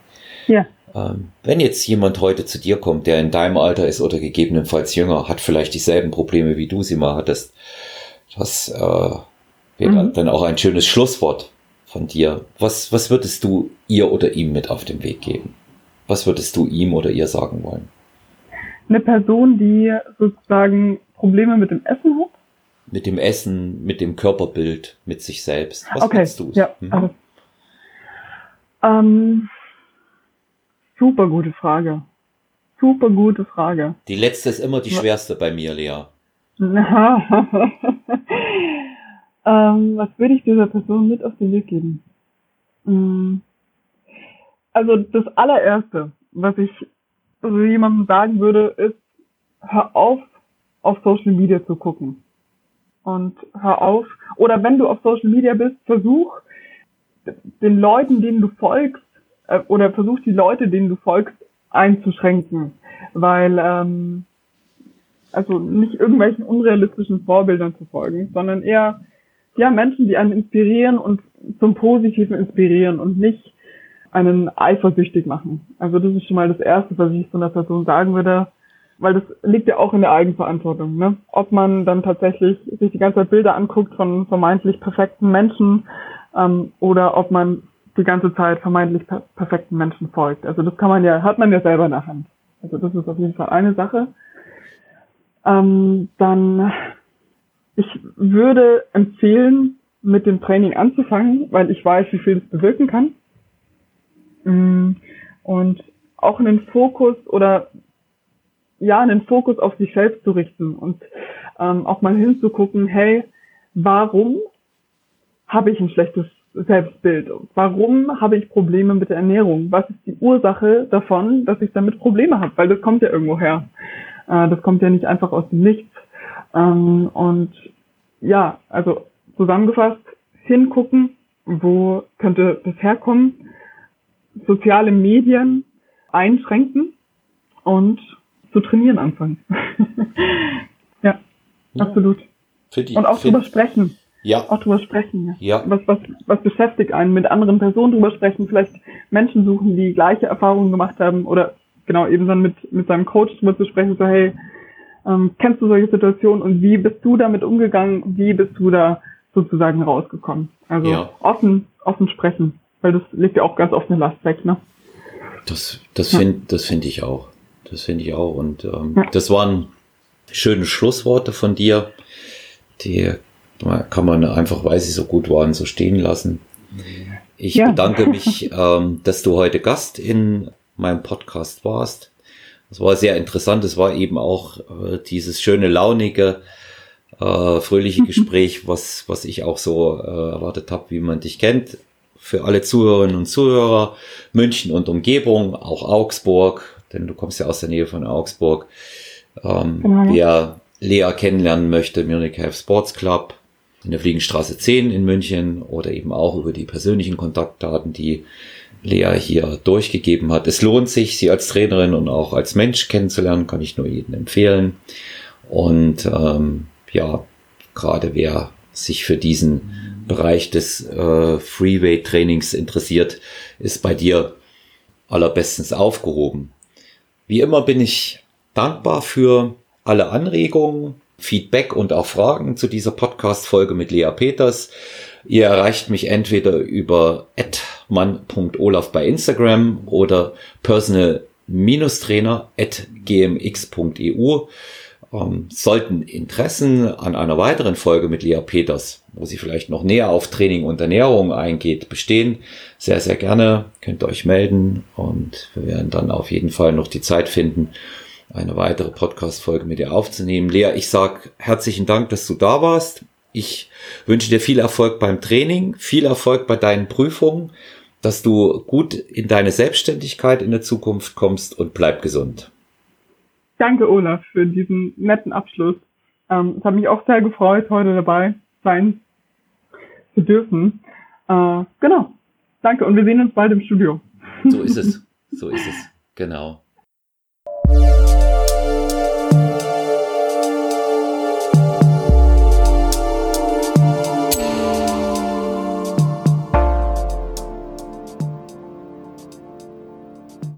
Ja. Ähm, wenn jetzt jemand heute zu dir kommt, der in deinem Alter ist oder gegebenenfalls jünger, hat vielleicht dieselben Probleme, wie du sie mal hattest, das äh, wäre mhm. dann auch ein schönes Schlusswort von dir. Was, was würdest du ihr oder ihm mit auf den Weg geben? Was würdest du ihm oder ihr sagen wollen? Eine Person, die sozusagen Probleme mit dem Essen hat mit dem Essen, mit dem Körperbild, mit sich selbst? Was okay. du? Ja, hm? also, ähm, super gute Frage. Super gute Frage. Die letzte ist immer die schwerste bei mir, Lea. ähm, was würde ich dieser Person mit auf den Weg geben? Hm. Also das allererste, was ich also jemandem sagen würde, ist, hör auf, auf Social Media zu gucken und hör auf. Oder wenn du auf Social Media bist, versuch den Leuten, denen du folgst, äh, oder versuch die Leute, denen du folgst, einzuschränken. Weil, ähm, also nicht irgendwelchen unrealistischen Vorbildern zu folgen, sondern eher ja Menschen, die einen inspirieren und zum Positiven inspirieren und nicht einen eifersüchtig machen. Also das ist schon mal das Erste, was ich so einer Person sagen würde weil das liegt ja auch in der Eigenverantwortung, ne? Ob man dann tatsächlich sich die ganze Zeit Bilder anguckt von vermeintlich perfekten Menschen ähm, oder ob man die ganze Zeit vermeintlich per perfekten Menschen folgt. Also das kann man ja, hat man ja selber in der Hand. Also das ist auf jeden Fall eine Sache. Ähm, dann, ich würde empfehlen, mit dem Training anzufangen, weil ich weiß, wie viel das bewirken kann. Mm, und auch einen Fokus oder ja, einen Fokus auf sich selbst zu richten und ähm, auch mal hinzugucken, hey, warum habe ich ein schlechtes Selbstbild? Warum habe ich Probleme mit der Ernährung? Was ist die Ursache davon, dass ich damit Probleme habe? Weil das kommt ja irgendwo her. Äh, das kommt ja nicht einfach aus dem Nichts. Ähm, und ja, also zusammengefasst, hingucken, wo könnte das herkommen, soziale Medien einschränken und zu trainieren anfangen. ja, ja, absolut. Die, und auch drüber sprechen. Ja. Auch drüber sprechen. Ja. ja. Was, was, was beschäftigt einen? Mit anderen Personen drüber sprechen, vielleicht Menschen suchen, die gleiche Erfahrungen gemacht haben oder genau eben dann mit, mit seinem Coach drüber zu sprechen, so hey, ähm, kennst du solche Situationen und wie bist du damit umgegangen? Wie bist du da sozusagen rausgekommen? Also ja. offen, offen sprechen, weil das legt ja auch ganz oft eine Last weg, ne? Das, das ja. finde das finde ich auch. Das finde ich auch. Und ähm, ja. das waren schöne Schlussworte von dir. Die kann man einfach, weil sie so gut waren, so stehen lassen. Ich ja. bedanke mich, ähm, dass du heute Gast in meinem Podcast warst. Es war sehr interessant. Es war eben auch äh, dieses schöne, launige, äh, fröhliche Gespräch, was, was ich auch so äh, erwartet habe, wie man dich kennt. Für alle Zuhörerinnen und Zuhörer, München und Umgebung, auch Augsburg, denn du kommst ja aus der Nähe von Augsburg. Ähm, genau. Wer Lea kennenlernen möchte, Munich Health Sports Club in der Fliegenstraße 10 in München oder eben auch über die persönlichen Kontaktdaten, die Lea hier durchgegeben hat. Es lohnt sich, sie als Trainerin und auch als Mensch kennenzulernen, kann ich nur jedem empfehlen. Und ähm, ja, gerade wer sich für diesen Bereich des äh, Freeway-Trainings interessiert, ist bei dir allerbestens aufgehoben. Wie immer bin ich dankbar für alle Anregungen, Feedback und auch Fragen zu dieser Podcast-Folge mit Lea Peters. Ihr erreicht mich entweder über mann.olaf bei Instagram oder personal-trainer at gmx.eu. Ähm, sollten Interessen an einer weiteren Folge mit Lea Peters, wo sie vielleicht noch näher auf Training und Ernährung eingeht, bestehen, sehr, sehr gerne könnt ihr euch melden und wir werden dann auf jeden Fall noch die Zeit finden, eine weitere Podcast-Folge mit dir aufzunehmen. Lea, ich sag herzlichen Dank, dass du da warst. Ich wünsche dir viel Erfolg beim Training, viel Erfolg bei deinen Prüfungen, dass du gut in deine Selbstständigkeit in der Zukunft kommst und bleib gesund. Danke, Olaf, für diesen netten Abschluss. Ähm, es hat mich auch sehr gefreut, heute dabei sein zu dürfen. Äh, genau. Danke und wir sehen uns bald im Studio. So ist es. So ist es. Genau.